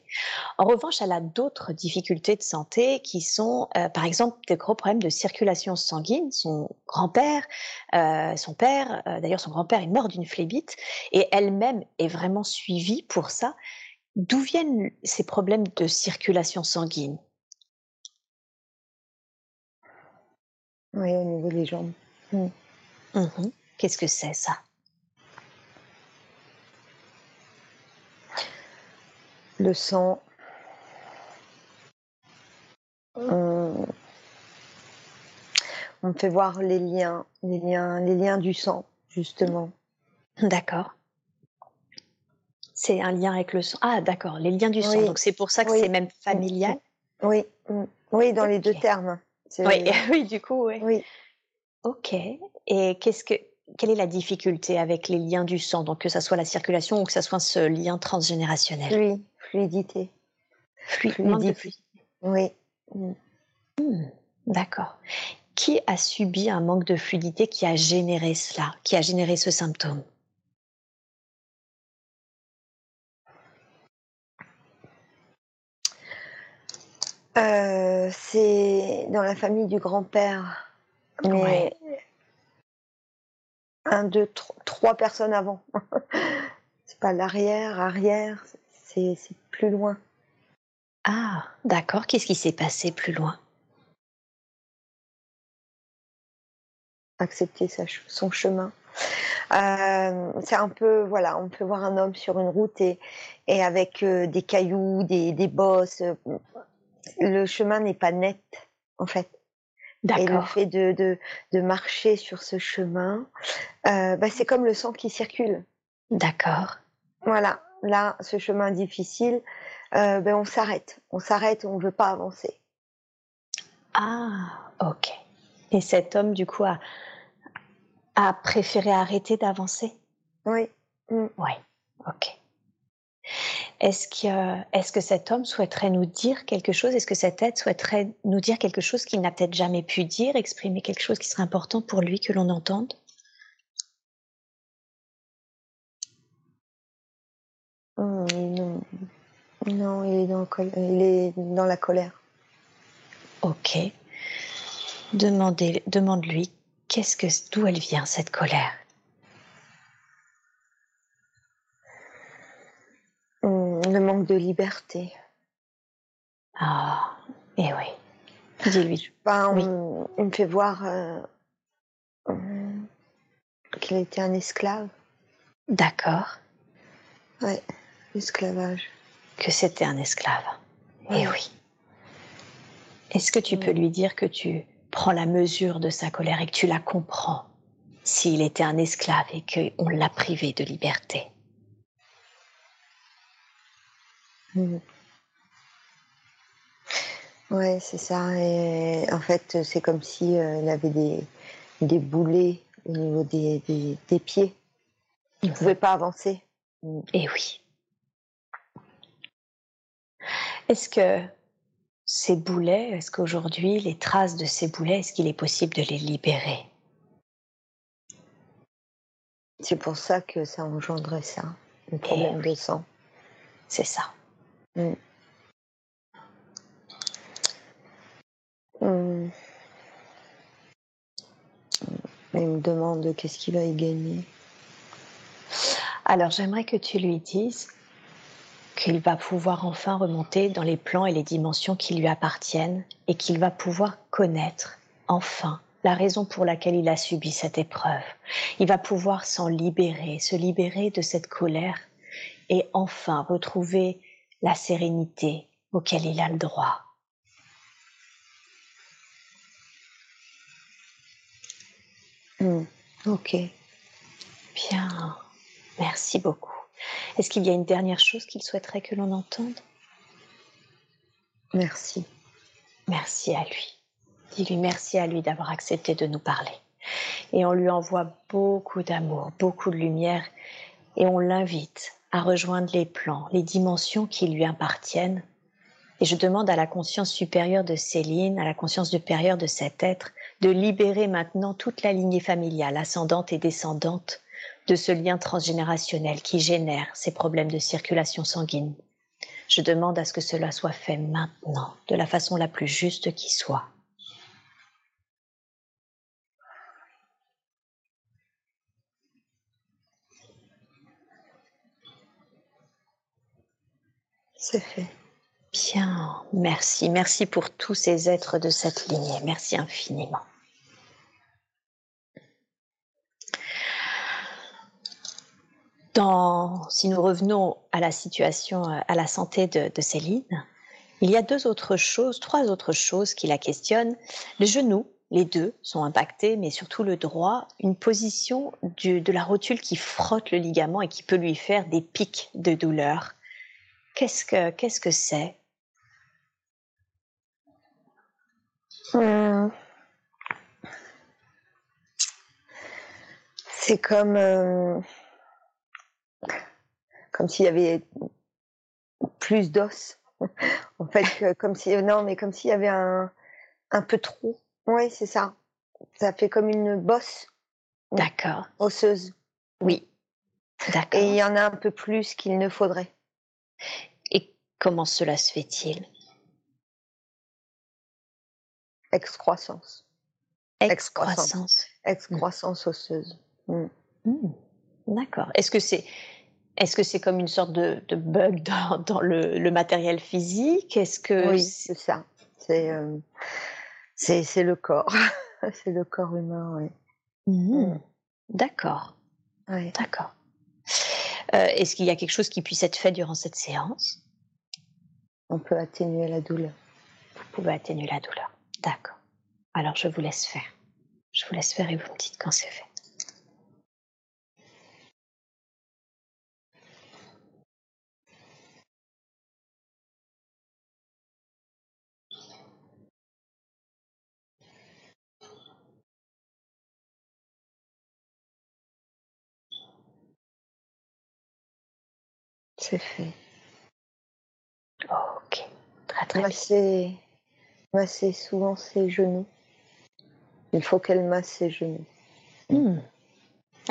En revanche, elle a d'autres difficultés de santé qui sont, euh, par exemple, des gros problèmes de circulation sanguine. Son grand-père, euh, son père, euh, d'ailleurs, son grand-père est mort d'une phlébite et elle-même est vraiment suivie pour ça. D'où viennent ces problèmes de circulation sanguine? Oui, au niveau des jambes. Mm. Mhm. Qu'est-ce que c'est ça? Le sang. On... me fait voir les liens, les liens, les liens du sang, justement. D'accord. C'est un lien avec le sang. Ah, d'accord, les liens du sang. Donc c'est pour ça que c'est même familial. Oui, oui, dans les deux termes. Oui, oui, du coup, oui. Oui. Ok. Et qu'est-ce que, quelle est la difficulté avec les liens du sang? Donc que ça soit la circulation ou que ça soit ce lien transgénérationnel? Oui, fluidité. fluidité. Oui. Hmm, d'accord. Qui a subi un manque de fluidité qui a généré cela, qui a généré ce symptôme? Euh, c'est dans la famille du grand-père. Mais un, deux, trois personnes avant. c'est pas l'arrière, arrière, c'est plus loin. Ah, d'accord. Qu'est-ce qui s'est passé plus loin? Accepter son chemin. Euh, c'est un peu, voilà, on peut voir un homme sur une route et, et avec euh, des cailloux, des, des bosses, le chemin n'est pas net, en fait. Et le fait de, de, de, marcher sur ce chemin, euh, bah, c'est comme le sang qui circule. D'accord. Voilà, là, ce chemin difficile, euh, ben, on s'arrête. On s'arrête, on ne veut pas avancer. Ah, ok. Et cet homme, du coup, a, a préféré arrêter d'avancer? Oui. Mm. Oui, ok. Est-ce que, est que cet homme souhaiterait nous dire quelque chose? Est-ce que cet être souhaiterait nous dire quelque chose qu'il n'a peut-être jamais pu dire, exprimer quelque chose qui serait important pour lui que l'on entende? Non, il est, dans, il est dans la colère. Ok. Demandez, demande-lui qu'est-ce que, d'où elle vient cette colère? Le manque de liberté. Ah, et eh oui. Dis-lui. Ben, on, me fait voir euh, qu'il était un esclave. D'accord. Ouais, l'esclavage. Que c'était un esclave. Et eh oui. Est-ce que tu peux lui dire que tu prends la mesure de sa colère et que tu la comprends s'il était un esclave et qu'on l'a privé de liberté? Mmh. Ouais, c'est ça. Et en fait, c'est comme si euh, il avait des, des boulets au niveau des, des, pieds. Il ne pouvait pas avancer. Et oui. Est-ce que ces boulets, est-ce qu'aujourd'hui, les traces de ces boulets, est-ce qu'il est possible de les libérer? C'est pour ça que ça engendrait ça, le problème de sang. C'est ça. Mm. Mm. Il me demande qu'est-ce qu'il va y gagner. Alors j'aimerais que tu lui dises qu'il va pouvoir enfin remonter dans les plans et les dimensions qui lui appartiennent et qu'il va pouvoir connaître enfin la raison pour laquelle il a subi cette épreuve. Il va pouvoir s'en libérer, se libérer de cette colère et enfin retrouver la sérénité auquel il a le droit. Hmm, ok. Bien. Merci beaucoup. Est-ce qu'il y a une dernière chose qu'il souhaiterait que l'on entende? Merci. Merci à lui. Dis-lui merci à lui d'avoir accepté de nous parler. Et on lui envoie beaucoup d'amour, beaucoup de lumière, et on l'invite à rejoindre les plans, les dimensions qui lui appartiennent. Et je demande à la conscience supérieure de Céline, à la conscience supérieure de cet être, de libérer maintenant toute la lignée familiale, ascendante et descendante, de ce lien transgénérationnel qui génère ces problèmes de circulation sanguine. Je demande à ce que cela soit fait maintenant, de la façon la plus juste qui soit. C'est fait. Bien, merci. Merci pour tous ces êtres de cette lignée. Merci infiniment. Si nous revenons à la situation, à la santé de, Céline, il y a deux autres choses, trois autres choses qui la questionnent. Le genou, les deux sont impactés, mais surtout le droit, une position de la rotule qui frotte le ligament et qui peut lui faire des pics de douleur. Qu'est-ce que qu'est-ce que c'est? Euh, C'est comme euh, comme s'il y avait plus d'os. en fait, comme si non, mais comme s'il y avait un un peu trop oui, c'est ça. Ça fait comme une bosse. D'accord. Osseuse. Oui. D'accord. Et il y en a un peu plus qu'il ne faudrait. Et comment cela se fait-il? Excroissance. Excroissance. Excroissance osseuse. Mm. Mm. D'accord. Est-ce que c'est est-ce que c'est comme une sorte de, bug dans, le, matériel physique? Est-ce que oui, c'est ça. C'est euh, c'est le corps. c'est le corps humain, oui. Mmh. Mmh. D'accord. D'accord. Euh, est-ce qu'il y a quelque chose qui puisse être fait durant cette séance? On peut atténuer la douleur. Vous pouvez atténuer la douleur. D'accord. Alors je vous laisse faire. Je vous laisse faire et vous me dites quand c'est fait. C'est fait. ok, très très masser, bien. Masser souvent ses genoux. Il faut qu'elle masse ses genoux. Hmm.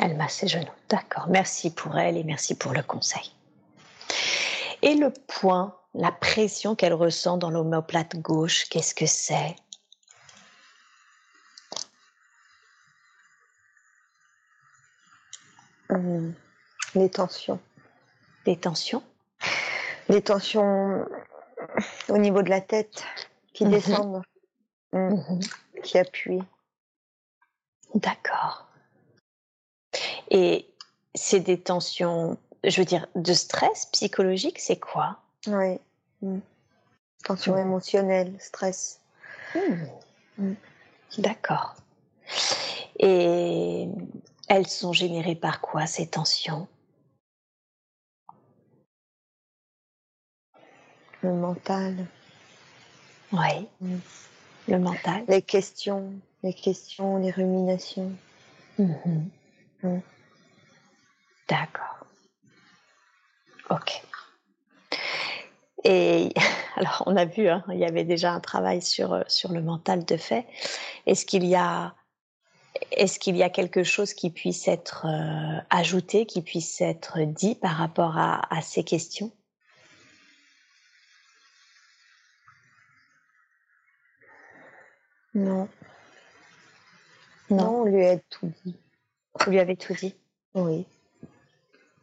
Elle masse ses genoux. D'accord. Merci pour elle et merci pour le conseil. Et le point, la pression qu'elle ressent dans l'omoplate gauche, qu'est-ce que c'est? Hum, Les tensions. Des tensions Des tensions au niveau de la tête qui mhm. descendent, mm. mhm. qui appuient. D'accord. Et c'est des tensions, je veux dire, de stress psychologique, c'est quoi? Oui. Mm. Tension émotionnelle, stress. Mm. D'accord. Et elles sont générées par quoi ces tensions? Le mental. Oui. Mm. Le mental. Les questions, les questions, les ruminations. Mm-hmm. Mm. D'accord. Ok. Et alors, on a vu, hein, il y avait déjà un travail sur, euh, sur le mental de fait. Est-ce qu'il y a, est-ce qu'il y a quelque chose qui puisse être euh, ajouté, qui puisse être dit par rapport à, à ces questions? Non. Non, on lui a tout dit. Vous lui avez tout dit Oui.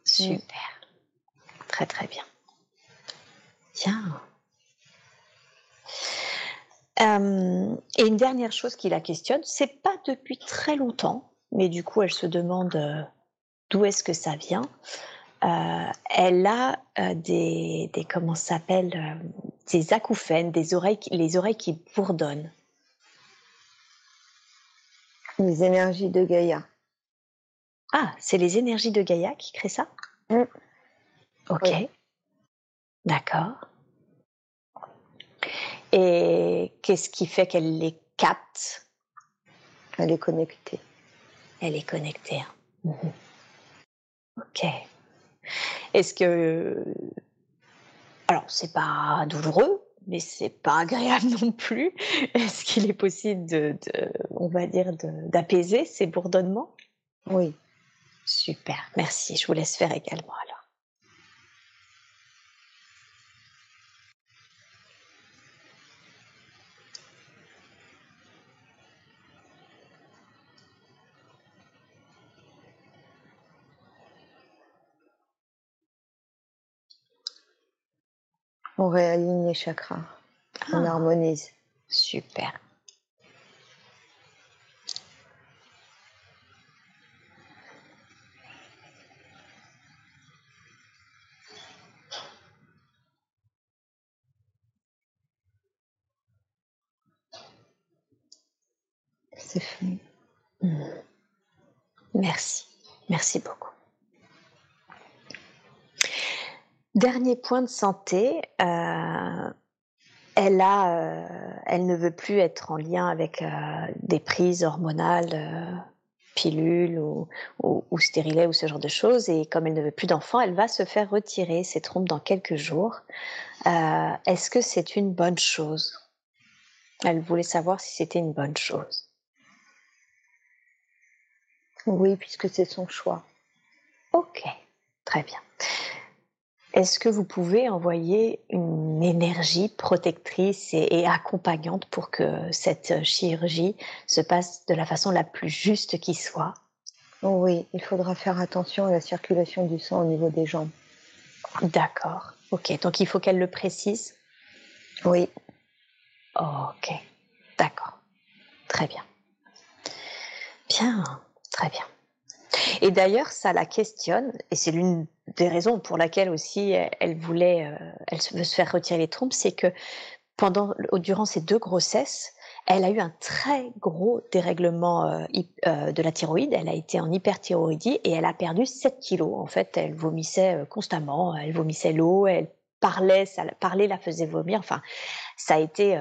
Super. Très très bien. Bien. Euh, et une dernière chose qui la questionne, c'est pas depuis très longtemps, mais du coup elle se demande euh, d'où est-ce que ça vient. Euh, elle a des, des, comment s'appelle, des acouphènes, des oreilles, les oreilles qui bourdonnent. Les énergies de Gaïa. Ah, c'est les énergies de Gaïa qui créent ça? Mm. Ok. D'accord. Et qu'est-ce qui fait qu'elle les capte? Elle est connectée. Elle est connectée. Hein. Mhm. Ok. Est-ce que. Alors, c'est pas douloureux, mais c'est pas agréable non plus. Est-ce qu'il est possible de, on va dire, d'apaiser ces bourdonnements? Oui. Super, merci. Je vous laisse faire également alors. On réaligne les chakras. On ah. harmonise. Super. Merci. Merci beaucoup. Dernier point de santé, euh, elle a, euh, elle ne veut plus être en lien avec euh, des prises hormonales, pilules ou, ou, ou, stérilets ou ce genre de choses. Et comme elle ne veut plus d'enfants, elle va se faire retirer ses trompes dans quelques jours. Est-ce que c'est une bonne chose? Elle voulait savoir si c'était une bonne chose. Oui, puisque c'est son choix. Ok, très bien. Est-ce que vous pouvez envoyer une énergie protectrice et, accompagnante pour que cette chirurgie se passe de la façon la plus juste qui soit? Oui, il faudra faire attention à la circulation du sang au niveau des jambes. D'accord. Ok, donc il faut qu'elle le précise? Oui. ok, d'accord. Très bien. Bien, très bien. Et d'ailleurs, ça la questionne, et c'est l'une des raisons pour laquelle aussi elle voulait, euh, elle veut se faire retirer les trompes, c'est que pendant, durant ces deux grossesses, elle a eu un très gros dérèglement euh, euh, de la thyroïde. Elle a été en hyperthyroïdie et elle a perdu 7 kilos. En fait, elle vomissait constamment, elle vomissait l'eau, elle parlait, ça, parler la faisait vomir. Enfin, ça a été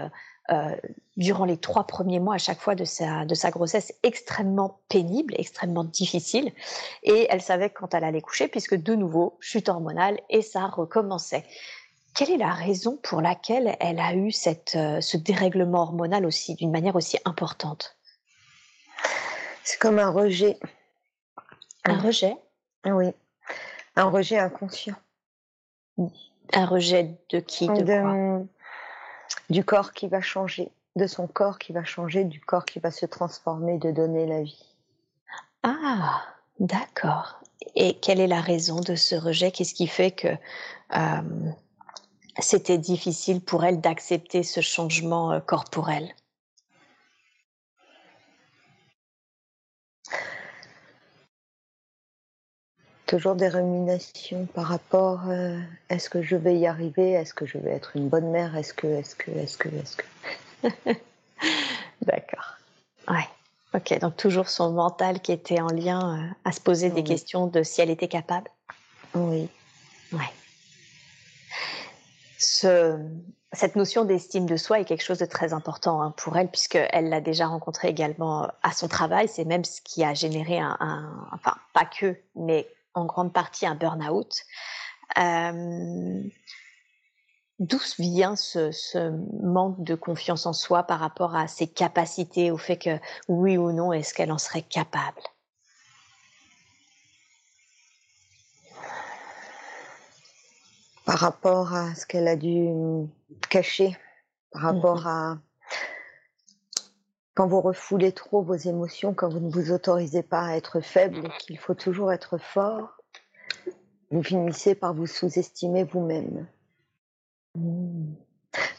euh, durant les trois premiers mois à chaque fois de sa, de sa grossesse extrêmement pénible, extrêmement difficile. Et elle savait quand elle allait coucher, puisque de nouveau, chute hormonale, et ça recommençait. Quelle est la raison pour laquelle elle a eu cette, euh, ce dérèglement hormonal aussi, d'une manière aussi importante? C'est comme un rejet. Un rejet? Oui. Un rejet inconscient. Un rejet de qui de, quoi? Du corps qui va changer, de son corps qui va changer, du corps qui va se transformer, de donner la vie. Ah, d'accord. Et quelle est la raison de ce rejet? Qu'est-ce qui fait que euh, c'était difficile pour elle d'accepter ce changement euh, corporel? Toujours des ruminations par rapport euh, est-ce que je vais y arriver? Est-ce que je vais être une bonne mère? Est-ce que, est-ce que, est-ce que, est-ce que? D'accord. Ouais. Ok, donc toujours son mental qui était en lien euh, à se poser des questions de si elle était capable. Oui. Ouais. Ce, cette notion d'estime de soi est quelque chose de très important hein, pour elle, puisqu'elle l'a déjà rencontré également à son travail. C'est même ce qui a généré un, un, enfin pas que, mais en grande partie un burn-out. Euh, D'où vient ce, ce, manque de confiance en soi par rapport à ses capacités, au fait que oui ou non, est-ce qu'elle en serait capable? Par rapport à ce qu'elle a dû cacher, par rapport mmh à quand vous refoulez trop vos émotions, quand vous ne vous autorisez pas à être faible qu'il faut toujours être fort, vous finissez par vous sous-estimer vous-même. Mmh.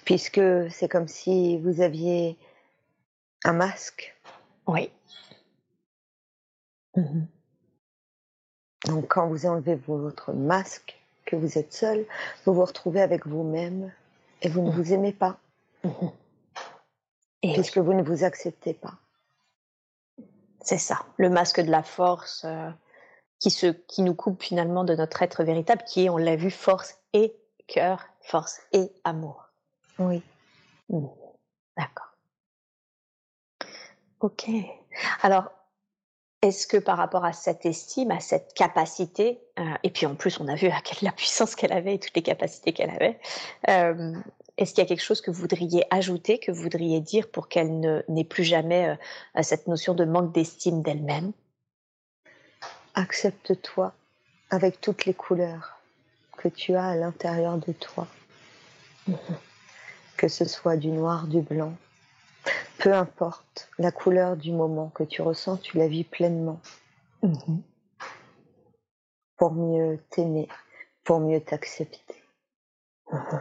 Puisque c'est comme si vous aviez un masque. Oui. Mmh. Donc quand vous enlevez votre masque, que vous êtes seul, vous vous retrouvez avec vous-même et vous ne mmh. vous aimez pas puisque vous ne vous acceptez pas. C'est ça, le masque de la force euh, qui, se, qui nous coupe finalement de notre être véritable, qui est, on l'a vu, force et cœur, force et amour. Oui. Mmh. D'accord. Ok. Alors, est-ce que par rapport à cette estime, à cette capacité, euh, et puis en plus on a vu à quelle la puissance qu'elle avait et toutes les capacités qu'elle avait, euh, est-ce qu'il y a quelque chose que vous voudriez ajouter, que vous voudriez dire pour qu'elle n'ait plus jamais euh, cette notion de manque d'estime d'elle-même? Accepte-toi avec toutes les couleurs que tu as à l'intérieur de toi. Que ce soit du noir, du blanc. Peu importe la couleur du moment que tu ressens, tu la vis pleinement. Mhm. Pour mieux t'aimer, pour mieux t'accepter. Mhm.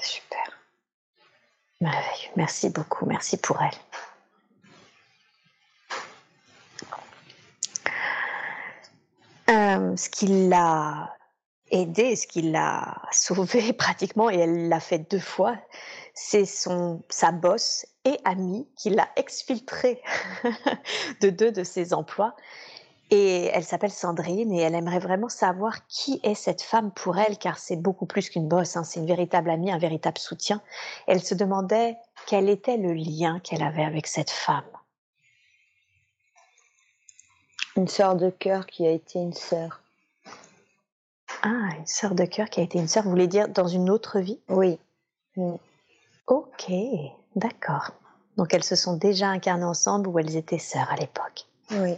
Super. Merveilleux. Merci beaucoup. Merci pour elle. Euh, ce qui l'a aidé, ce qui l'a sauvé pratiquement, et elle l'a fait deux fois, c'est sa bosse et amie qui l'a exfiltrée de deux de ses emplois. Et elle s'appelle Sandrine et elle aimerait vraiment savoir qui est cette femme pour elle, car c'est beaucoup plus qu'une bosse, hein, c'est une véritable amie, un véritable soutien. Elle se demandait quel était le lien qu'elle avait avec cette femme. Une sœur de cœur qui a été une sœur. Ah, une sœur de cœur qui a été une sœur, vous voulez dire dans une autre vie? Oui. Mm. Ok, d'accord. Donc elles se sont déjà incarnées ensemble ou elles étaient sœurs à l'époque? Oui.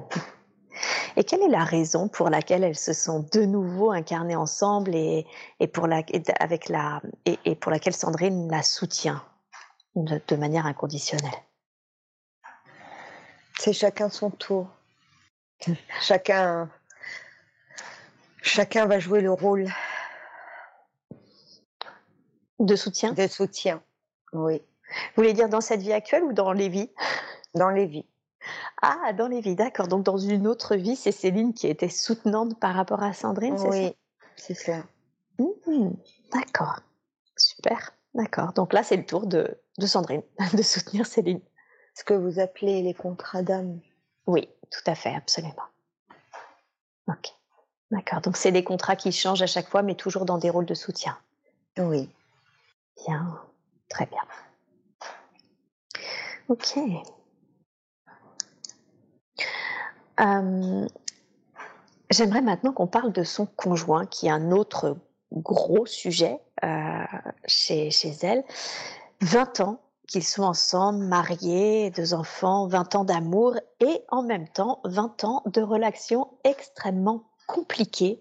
Et quelle est la raison pour laquelle elles se sont de nouveau incarnées ensemble et, pour, la, avec la, et, pour laquelle Sandrine la soutient de, manière inconditionnelle? C'est chacun son tour. Chacun, chacun va jouer le rôle de soutien? De soutien, oui. Vous voulez dire dans cette vie actuelle ou dans les vies? Dans les vies. Ah, dans les vies, d'accord. Donc dans une autre vie, c'est Céline qui était soutenante par rapport à Sandrine, c'est oui, c'est ça. Mmh, d'accord, super, d'accord. Donc là, c'est le tour de, de Sandrine de soutenir Céline. Ce que vous appelez les contrats d'âme. Oui, tout à fait, absolument. Ok, d'accord. Donc c'est des contrats qui changent à chaque fois, mais toujours dans des rôles de soutien. Oui. Bien, très bien. Ok. Euh, j'aimerais maintenant qu'on parle de son conjoint, qui est un autre gros sujet euh, chez, chez elle. 20 ans qu'ils sont ensemble, mariés, deux enfants, 20 ans d'amour et en même temps 20 ans de relations extrêmement compliquées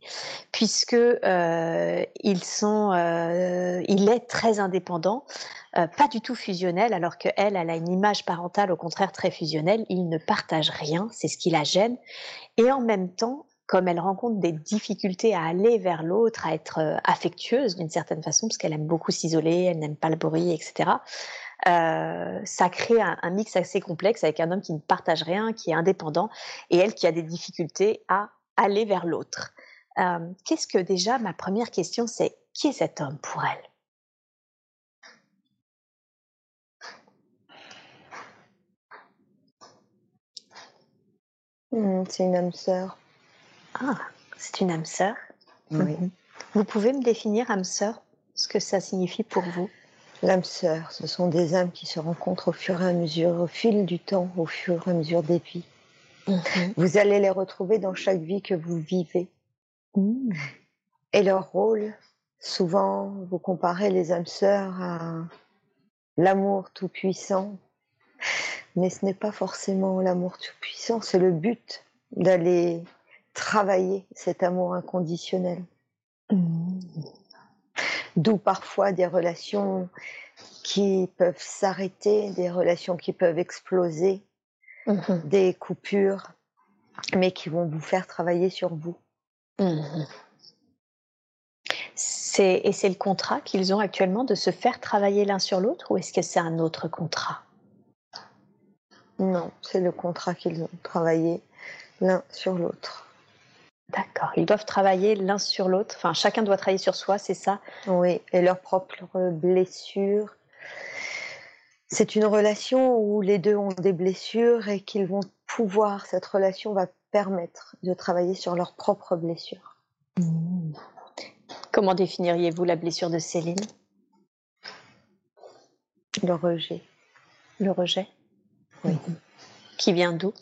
puisque euh, ils sont, il est très indépendant, euh, pas du tout fusionnel, alors qu'elle, elle a une image parentale au contraire très fusionnelle. Ils ne partagent rien, c'est ce qui la gêne. Et en même temps, comme elle rencontre des difficultés à aller vers l'autre, à être euh, affectueuse d'une certaine façon, parce qu'elle aime beaucoup s'isoler, elle n'aime pas le bruit, etc. Euh, ça crée un, mix assez complexe avec un homme qui ne partage rien, qui est indépendant, et elle qui a des difficultés à aller vers l'autre. Qu'est-ce que déjà, ma première question, c'est qui est cet homme pour elle? Mmh, c'est une âme sœur. Ah, c'est une âme sœur? Oui. Mmh. Vous pouvez me définir âme sœur, ce que ça signifie pour vous? L'âme sœur, ce sont des âmes qui se rencontrent au fur et à mesure, au fil du temps, au fur et à mesure des vies. Mmh. Vous allez les retrouver dans chaque vie que vous vivez. Et leur rôle, souvent, vous comparez les âmes sœurs à l'amour tout-puissant mais ce n'est pas forcément l'amour tout-puissant, c'est le but d'aller travailler cet amour inconditionnel. Mmh. D'où parfois des relations qui peuvent s'arrêter, des relations qui peuvent exploser, mmh. des coupures, mais qui vont vous faire travailler sur vous. Mmh. et c'est le contrat qu'ils ont actuellement de se faire travailler l'un sur l'autre ou est-ce que c'est un autre contrat? Non, c'est le contrat qu'ils ont travaillé l'un sur l'autre. D'accord. Ils doivent travailler l'un sur l'autre. Enfin, chacun doit travailler sur soi, c'est ça? Oui, et leurs propres blessures. C'est une relation où les deux ont des blessures et qu'ils vont pouvoir, cette relation va permettre de travailler sur leurs propres blessures. Mmh. Comment définiriez-vous la blessure de Céline? Le rejet. Le rejet? Oui. Qui vient d'où?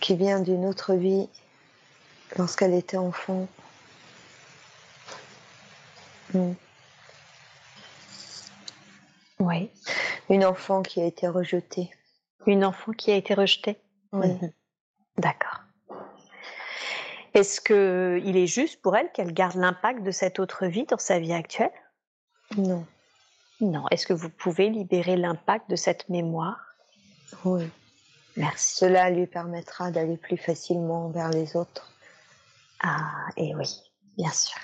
Qui vient d'une autre vie lorsqu'elle était enfant. Hmm. Oui. Une enfant qui a été rejetée. Une enfant qui a été rejetée? Oui. Mhm. D'accord. Est-ce qu'il est juste pour elle qu'elle garde l'impact de cette autre vie dans sa vie actuelle? Non. Non. Est-ce que vous pouvez libérer l'impact de cette mémoire? Oui. Merci. Cela lui permettra d'aller plus facilement vers les autres. Ah, et oui, bien sûr.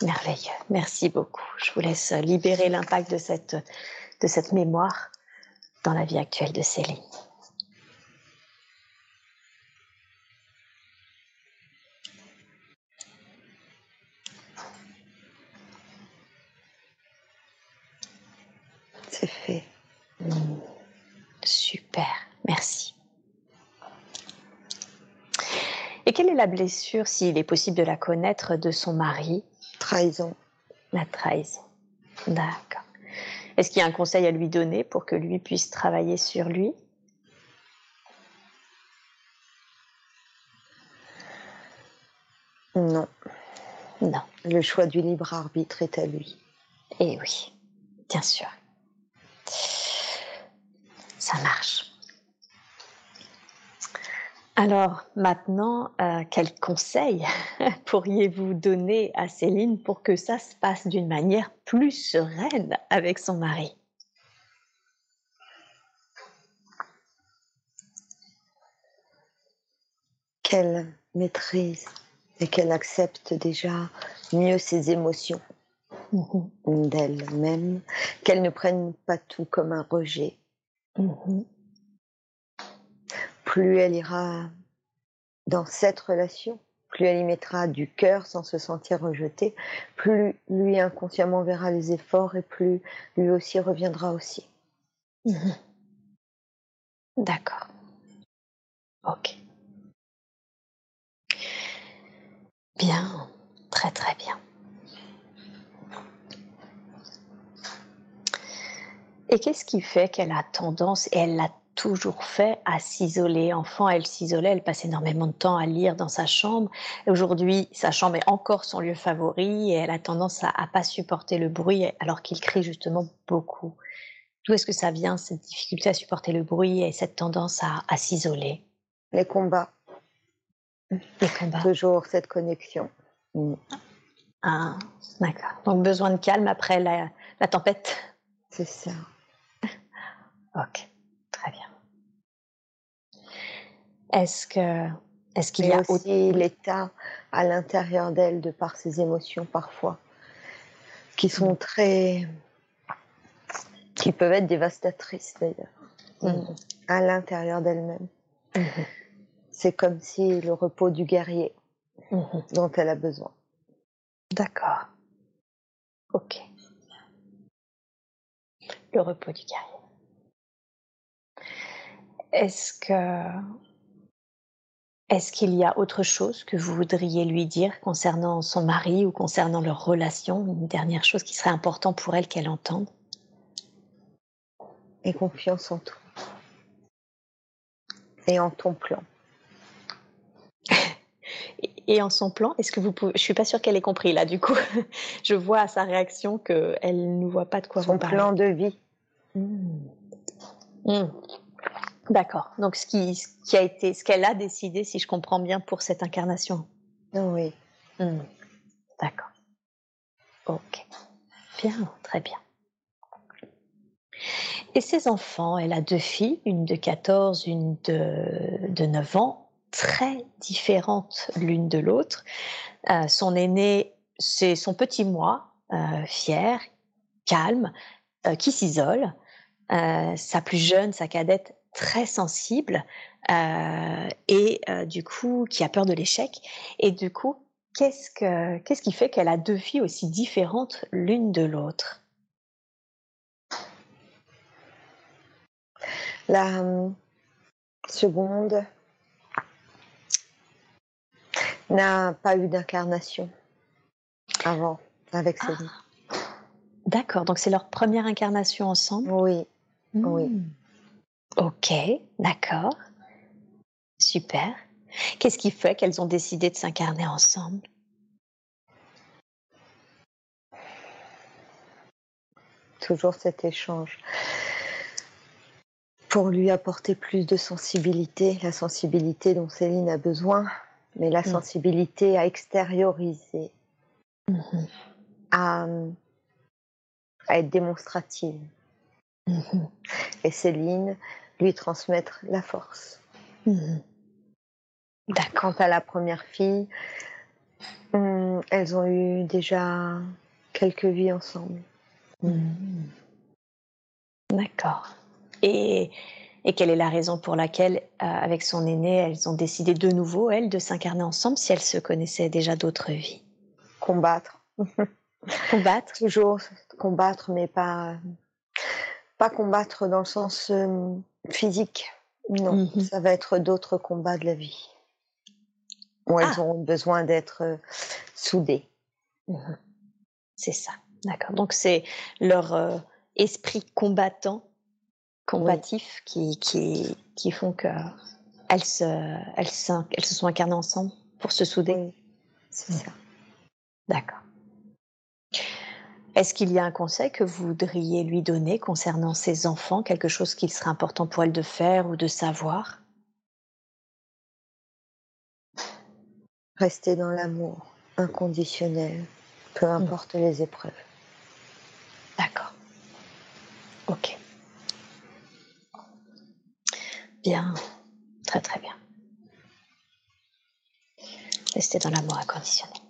Merveilleux. Merci beaucoup. Je vous laisse libérer l'impact de cette, mémoire dans la vie actuelle de Céline. C'est fait. Mmh. Super. Merci. Et quelle est la blessure, s'il est possible de la connaître, de son mari? Trahison. La trahison. D'accord. Est-ce qu'il y a un conseil à lui donner pour que lui puisse travailler sur lui? Non. Non. Le choix du libre arbitre est à lui. Eh oui, bien sûr. Ça marche. Alors maintenant, euh, quel conseil pourriez-vous donner à Céline pour que ça se passe d'une manière plus sereine avec son mari? Qu'elle maîtrise et qu'elle accepte déjà mieux ses émotions mmh d'elle-même, qu'elle ne prenne pas tout comme un rejet. Mmh plus elle ira dans cette relation, plus elle y mettra du cœur sans se sentir rejetée, plus lui inconsciemment verra les efforts et plus lui aussi reviendra aussi. Mhm. D'accord. Ok. Bien, très très bien. Et qu'est-ce qui fait qu'elle a tendance, et elle l'a toujours fait à s'isoler. Enfant, elle s'isolait, elle passait énormément de temps à lire dans sa chambre. Aujourd'hui, sa chambre est encore son lieu favori et elle a tendance à, ne pas supporter le bruit alors qu'il crie justement beaucoup. D'où est-ce que ça vient, cette difficulté à supporter le bruit et cette tendance à, s'isoler? Les combats. Les combats. Toujours cette connexion. Mm. Ah, d'accord. Donc besoin de calme après la, la tempête. C'est ça. ok. Très bien. Est-ce que est-ce qu'il y a aussi l'état à l'intérieur d'elle de par ses émotions parfois qui sont mm. très qui peuvent être dévastatrices d'ailleurs mm. à l'intérieur d'elle-même. C'est comme si le repos du guerrier dont elle a besoin. D'accord. Ok. Le repos du guerrier. Est-ce que est-ce qu'il y a autre chose que vous voudriez lui dire concernant son mari ou concernant leur relation Une dernière chose qui serait importante pour elle qu'elle entende? Et confiance en toi. Et en ton plan. Et en son plan, est-ce que vous pouvez... Je suis pas sûre qu'elle ait compris là, du coup. Je vois à sa réaction qu'elle ne voit pas de quoi son vous parlez. Son plan de vie. Mmh. Mmh. D'accord. Donc ce qui, qui, a été, ce qu'elle a décidé, si je comprends bien, pour cette incarnation. Oui. Hmm. D'accord. Ok. Bien, très bien. Et ses enfants, elle a deux filles, une de 14, une de, de 9 ans, très différentes l'une de l'autre. Euh, son aîné, c'est son petit moi, euh, fier, calme, euh, qui s'isole. sa plus jeune, sa cadette, très sensible euh, et euh, du coup qui a peur de l'échec. Et du coup, qu'est-ce que qu'est-ce qui fait qu'elle a deux filles aussi différentes l'une de l'autre? La euh, seconde n'a pas eu d'incarnation avant avec ah. Céline. D'accord, donc c'est leur première incarnation ensemble? Oui, oui. Ok, d'accord. Super. Qu'est-ce qui fait qu'elles ont décidé de s'incarner ensemble? Toujours cet échange. Pour lui apporter plus de sensibilité, la sensibilité dont Céline a besoin, mais la mm. sensibilité à extérioriser, mm-hmm. à, être démonstrative. Mm-hmm. Et Céline, lui transmettre la force. Mmh. Quant à la première fille, hum, elles ont eu déjà quelques vies ensemble. Mmh. D'accord. Et, et, quelle est la raison pour laquelle, euh, avec son aîné, elles ont décidé de nouveau, elles, de s'incarner ensemble si elles se connaissaient déjà d'autres vies? Combattre. combattre? Toujours combattre, mais pas pas combattre dans le sens euh, physique. Non, Mhm. ça va être d'autres combats de la vie. Où elles Ah. auront besoin d'être euh, soudées. Mhm. C'est ça, d'accord. Donc c'est leur euh, esprit combattant, combatif, qui, qui, qui font que elles se, elles, elles se sont incarnées ensemble pour se souder. Oui, c'est ça. D'accord. Est-ce qu'il y a un conseil que vous voudriez lui donner concernant ses enfants, quelque chose qu'il serait important pour elle de faire ou de savoir? Rester dans l'amour inconditionnel, peu importe les épreuves. D'accord. Ok. Bien. Très très bien. Rester dans l'amour inconditionnel.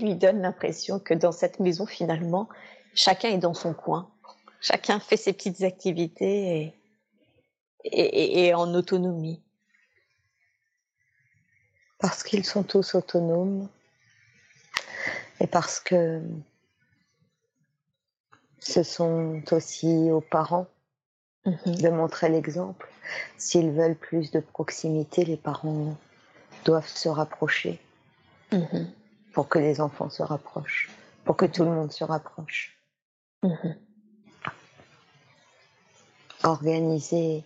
Lui donne l'impression que dans cette maison, finalement, chacun est dans son coin Chacun fait ses petites activités et, et, et- et en autonomie. Parce qu'ils sont tous autonomes et parce que ce sont aussi aux parents Mhm. de montrer l'exemple. S'ils veulent plus de proximité, les parents doivent se rapprocher Mhm. Pour que les enfants se rapprochent, pour que tout le monde se rapproche. Mhm. Organiser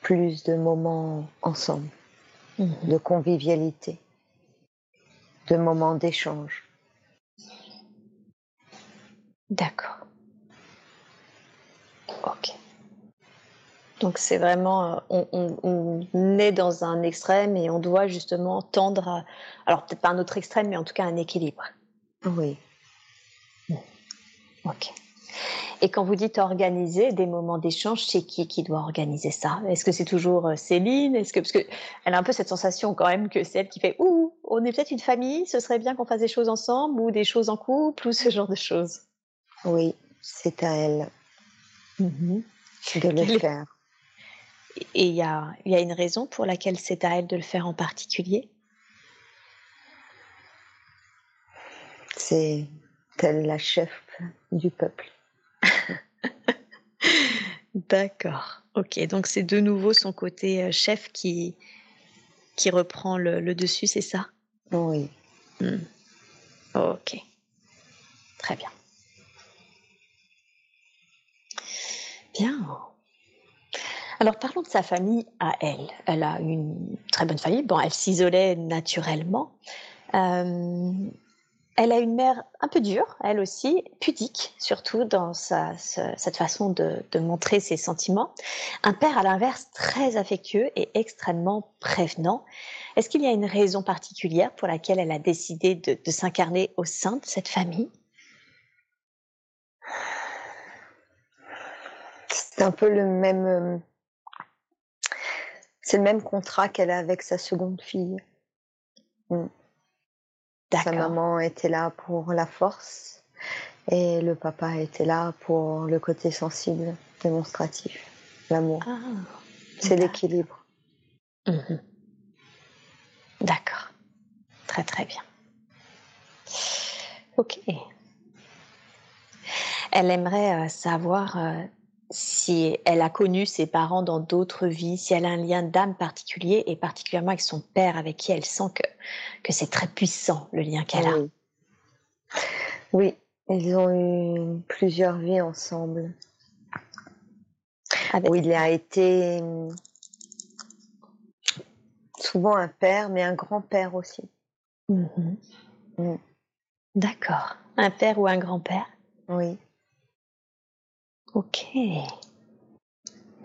plus de moments ensemble, Mhm. de convivialité, de moments d'échange. D'accord. Ok. Donc c'est vraiment, euh, on, on- on est dans un extrême et on doit justement tendre à, alors peut-être pas un autre extrême, mais en tout cas un équilibre. Oui. Ok. Et quand vous dites organiser des moments d'échange, c'est qui qui doit organiser ça? Est-ce que c'est toujours euh, Céline? Est-ce que parce que elle a un peu cette sensation quand même que c'est elle qui fait ouh, on est peut-être une famille, ce serait bien qu'on fasse des choses ensemble ou des choses en couple ou ce genre de choses? Oui, c'est à elle de le Quel faire. Et il y a, il y a une raison pour laquelle c'est à elle de le faire en particulier? C'est elle la chef du peuple. D'accord. Ok, donc c'est de nouveau son côté euh, chef qui, qui reprend le, le dessus, c'est ça? Oui. Hmm. Ok. Très bien. Bien. Alors parlons de sa famille à elle. Elle a une très bonne famille. Bon, elle s'isolait naturellement. Euh, elle a une mère un peu dure, elle aussi, pudique, surtout dans sa, cette façon de, montrer ses sentiments. Un père, à l'inverse, très affectueux et extrêmement prévenant. Est-ce qu'il y a une raison particulière pour laquelle elle a décidé de, de s'incarner au sein de cette famille? C'est un peu le même. C'est le même contrat qu'elle a avec sa seconde fille. Sa D'accord. maman était là pour la force et le papa était là pour le côté sensible, démonstratif, l'amour. Ah, C'est l'équilibre. Mhm. D'accord. Très très bien. Ok. Elle aimerait euh, savoir euh, si elle a connu ses parents dans d'autres vies, si elle a un lien d'âme particulier et particulièrement avec son père avec qui elle sent que, que c'est très puissant le lien qu'elle a. Oui. Ils ont eu plusieurs vies ensemble. Avec- Où il a été euh, souvent un père, mais un grand-père aussi. Mhm. Mm. D'accord. Un père ou un grand-père? Oui. Ok.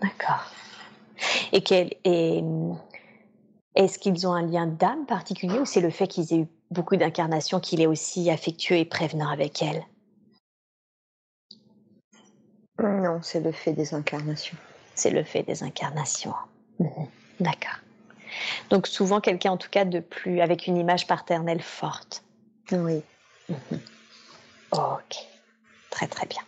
D'accord. Et, quel, et est-ce qu'ils ont un lien d'âme particulier ou c'est le fait qu'ils aient eu beaucoup d'incarnations qu'il est aussi affectueux et prévenant avec elle? Non, c'est le fait des incarnations. C'est le fait des incarnations. Mhm. D'accord. Donc souvent quelqu'un en tout cas de plus avec une image paternelle forte. Oui. Ok. Très très bien.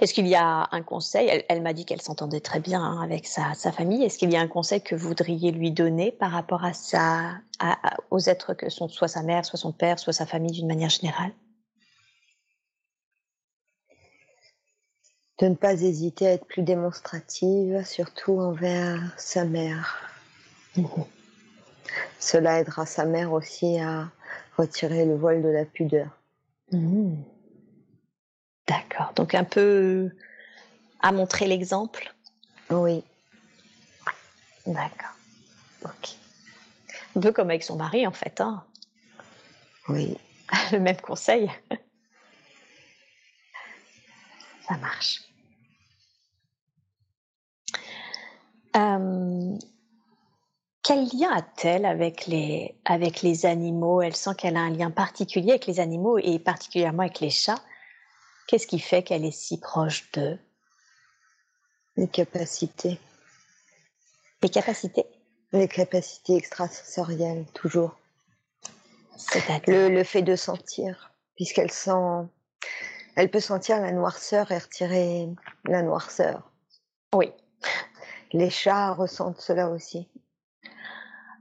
Est-ce qu'il y a un conseil Elle, m'a dit qu'elle s'entendait très bien hein, avec sa, famille. Est-ce qu'il y a un conseil que vous voudriez lui donner par rapport à ça, aux êtres que sont soit sa mère, soit son père, soit sa famille d'une manière générale? De ne pas hésiter à être plus démonstrative, surtout envers sa mère. Mmh. Cela aidera sa mère aussi à retirer le voile de la pudeur. Mmh. D'accord. Donc un peu à montrer l'exemple. Oui. D'accord. Ok. Un peu comme avec son mari en fait. Hein. oui. Le même conseil. Ça marche. Euh, quel lien a-t-elle avec les, avec les animaux? Elle sent qu'elle a un lien particulier avec les animaux et particulièrement avec les chats. Qu'est-ce qui fait qu'elle est si proche d'eux Les capacités. Les capacités? Les capacités extrasensorielles, toujours. Le, le fait de sentir, puisqu'elle sent, elle peut sentir la noirceur et retirer la noirceur. Oui. Les chats ressentent cela aussi.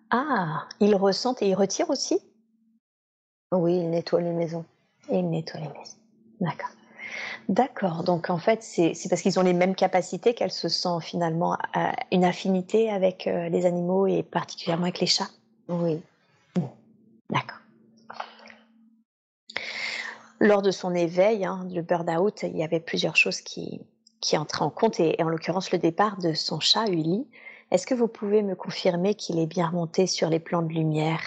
Ah, ils ressentent et ils retirent aussi? Oui, ils nettoient les maisons. Et ils nettoient les maisons. D'accord. D'accord. Donc en fait, c'est parce qu'ils ont les mêmes capacités qu'elle se sent finalement euh, une affinité avec euh, les animaux et particulièrement avec les chats. Oui. D'accord. Lors de son éveil, hein, le burn-out, il y avait plusieurs choses qui, qui entraient en compte et, en l'occurrence le départ de son chat, Uli. Est-ce que vous pouvez me confirmer qu'il est bien remonté sur les plans de lumière?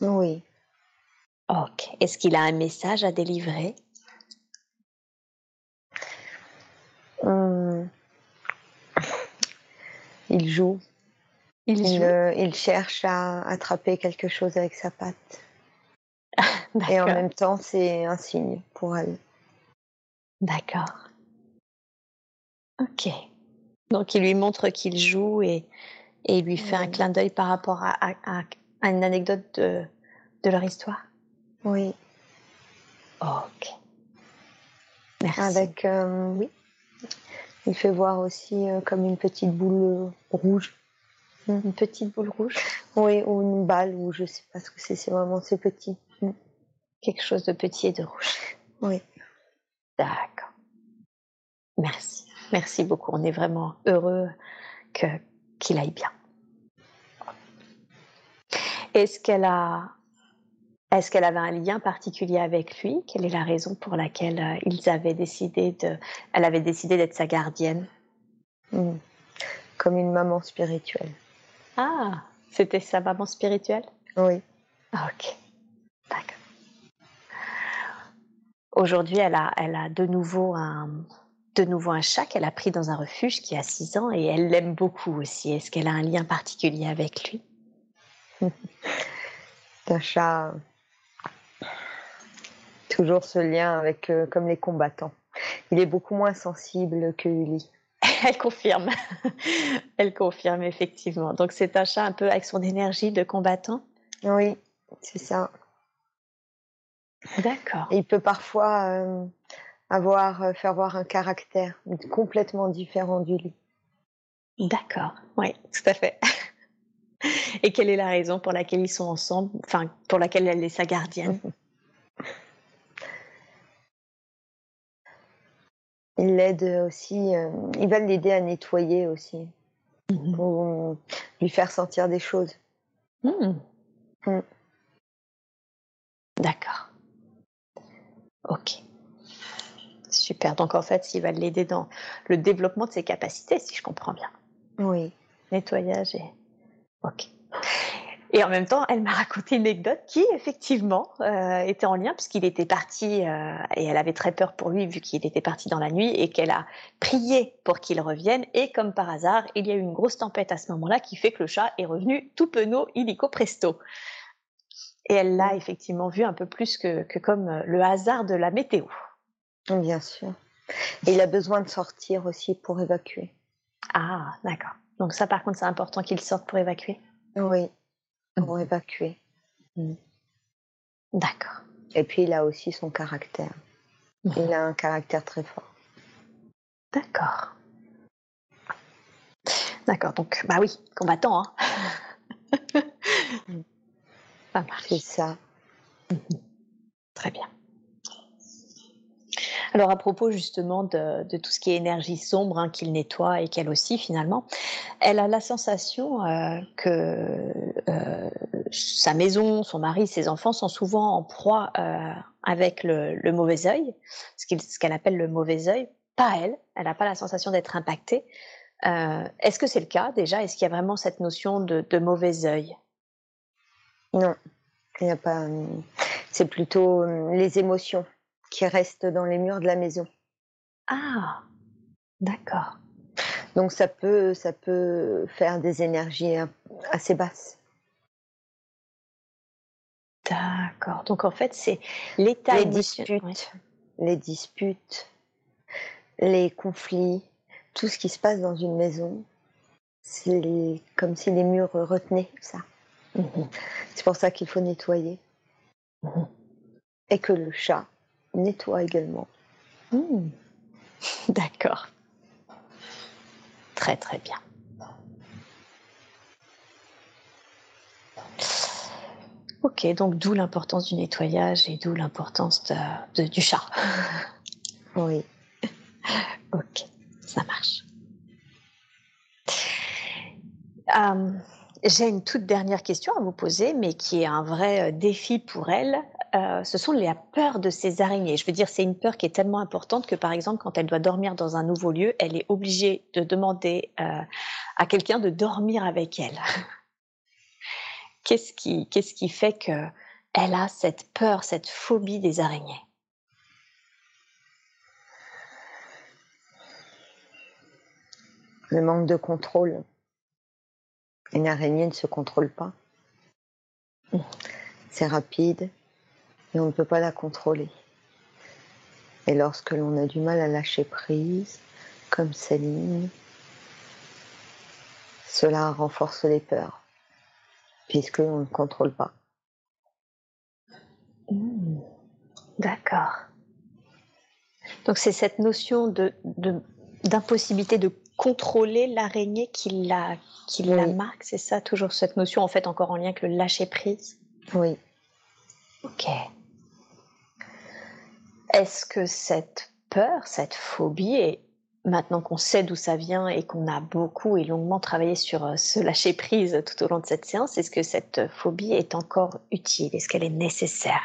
Oui. Ok. Est-ce qu'il a un message à délivrer? Il joue. Il, euh, cherche à attraper quelque chose avec sa patte. Et en même temps, c'est un signe pour elle. D'accord. Ok. Donc il lui montre qu'il joue et, et il lui fait un clin d'œil par rapport à, une anecdote de, de leur histoire? Oui. Ok. Merci. Avec, euh, oui, il fait voir aussi euh, comme une petite boule euh, rouge. Une petite boule rouge Oui, ou une balle, ou je sais pas ce que c'est, c'est vraiment c'est petit. Mm. Quelque chose de petit et de rouge. Oui. D'accord. Merci. Merci beaucoup. On est vraiment heureux que, qu'il aille bien. Est-ce qu'elle a est-ce qu'elle avait un lien particulier avec lui? Quelle est la raison pour laquelle euh, ils avaient décidé de, elle avait décidé d'être sa gardienne? Hmm. Comme une maman spirituelle. Ah, c'était sa maman spirituelle? Oui. Ah, ok, d'accord. Aujourd'hui, elle a, elle a de nouveau un, de nouveau un chat qu'elle a pris dans un refuge qui a 6 ans et elle l'aime beaucoup aussi. Est-ce qu'elle a un lien particulier avec lui? C'est un chat toujours ce lien avec euh, comme les combattants. Il est beaucoup moins sensible que Uli. Elle confirme. Elle confirme effectivement. Donc c'est un chat un peu avec son énergie de combattant. Oui, c'est ça. D'accord. Il peut parfois euh, avoir euh, faire voir un caractère complètement différent du lit. D'accord. Oui, tout à fait. Et quelle est la raison pour laquelle ils sont ensemble, enfin pour laquelle elle est sa gardienne? Ils l'aident aussi, euh, ils veulent l'aider à nettoyer aussi, mmh pour lui faire sentir des choses. Mmh. Mmh. D'accord. Ok. Super. Donc en fait, ils veulent l'aider dans le développement de ses capacités, si je comprends bien. Oui. Nettoyage et. Ok. Et en même temps, elle m'a raconté une anecdote qui, effectivement, euh, était en lien, puisqu'il était parti, euh, et elle avait très peur pour lui, vu qu'il était parti dans la nuit, et qu'elle a prié pour qu'il revienne. Et comme par hasard, il y a eu une grosse tempête à ce moment-là, qui fait que le chat est revenu tout penaud, illico presto. Et elle l'a effectivement vu un peu plus que, que comme euh, le hasard de la météo. Bien sûr. Et il a besoin de sortir aussi pour évacuer. Ah, d'accord. Donc ça, par contre, c'est important qu'il sorte pour évacuer? Oui pour évacuer. Mmh. D'accord. Et puis il a aussi son caractère. Il a un caractère très fort. D'accord. D'accord, donc, bah oui, combattant, hein. ça marche. C'est ça. Très bien. Alors à propos justement de, tout ce qui est énergie sombre hein, qu'il nettoie et qu'elle aussi finalement, elle a la sensation euh, que euh, sa maison, son mari, ses enfants sont souvent en proie euh, avec le, mauvais œil, ce qu'elle appelle le mauvais œil. Pas elle, elle n'a pas la sensation d'être impactée. Est-ce que c'est le cas déjà? Est-ce qu'il y a vraiment cette notion de, mauvais œil? Non, il n'y a pas. C'est plutôt les émotions qui restent dans les murs de la maison. Ah, d'accord. Donc ça peut, ça peut faire des énergies assez basses. D'accord. Donc en fait, c'est l'état les disputes, les disputes, les conflits, tout ce qui se passe dans une maison, c'est comme si les murs retenaient ça. Mhm. C'est pour ça qu'il faut nettoyer. Mhm. Et que le chat nettoie également. Hmm. D'accord. Très très bien. Ok, donc d'où l'importance du nettoyage et d'où l'importance du chat. Oui. ok, ça marche. Euh, j'ai une toute dernière question à vous poser, mais qui est un vrai euh, défi pour elle. Euh, ce sont les peurs de ces araignées. Je veux dire, c'est une peur qui est tellement importante que, par exemple, quand elle doit dormir dans un nouveau lieu, elle est obligée de demander euh, à quelqu'un de dormir avec elle. qu'est-ce qui, qu'est-ce qui fait que elle a cette peur, cette phobie des araignées? Le manque de contrôle. Une araignée ne se contrôle pas. C'est rapide et on ne peut pas la contrôler. Et lorsque l'on a du mal à lâcher prise, comme Céline, cela renforce les peurs, puisqu'on ne contrôle pas. Mmh. D'accord. Donc c'est cette notion de, d'impossibilité de contrôler l'araignée qui la, qui la marque, c'est ça toujours cette notion en fait encore en lien avec le lâcher prise? Oui. Ok. Est-ce que cette peur, cette phobie, et maintenant qu'on sait d'où ça vient et qu'on a beaucoup et longuement travaillé sur euh, ce lâcher prise tout au long de cette séance, est-ce que cette phobie est encore utile? Est-ce qu'elle est nécessaire?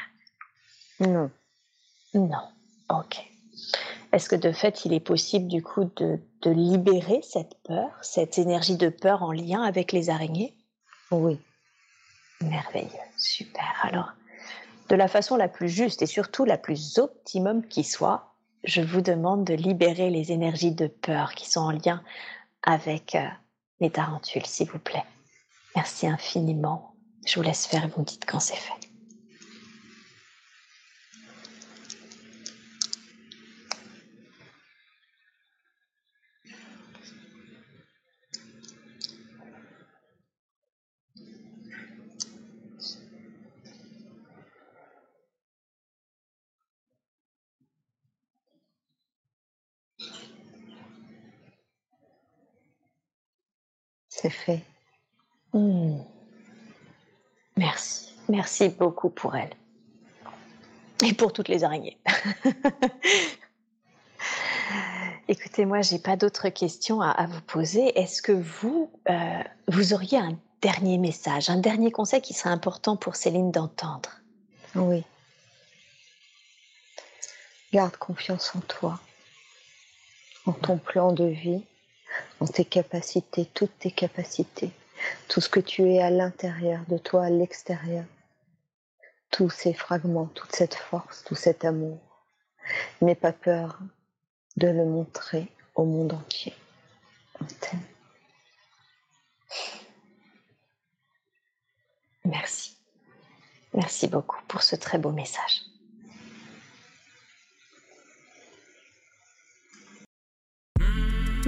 Non. Non. Ok. Est-ce que de fait, il est possible du coup de, libérer cette peur, cette énergie de peur en lien avec les araignées? Oui. Merveilleux, super. Alors, de la façon la plus juste et surtout la plus optimum qui soit, je vous demande de libérer les énergies de peur qui sont en lien avec euh, les tarentules, s'il vous plaît. Merci infiniment. Je vous laisse faire et vous me dites quand c'est fait. C'est fait. Hmm. Merci. Merci beaucoup pour elle. Et pour toutes les araignées. Écoutez, moi, j'ai pas d'autres questions à, vous poser. Est-ce que vous, euh, vous auriez un dernier message, un dernier conseil qui serait important pour Céline d'entendre? Oui. Garde confiance en toi, en ton plan de vie, en tes capacités, toutes tes capacités, tout ce que tu es à l'intérieur de toi, à l'extérieur, tous ces fragments, toute cette force, tout cet amour. N'aie pas peur de le montrer au monde entier. On t'aime. Merci. Merci beaucoup pour ce très beau message.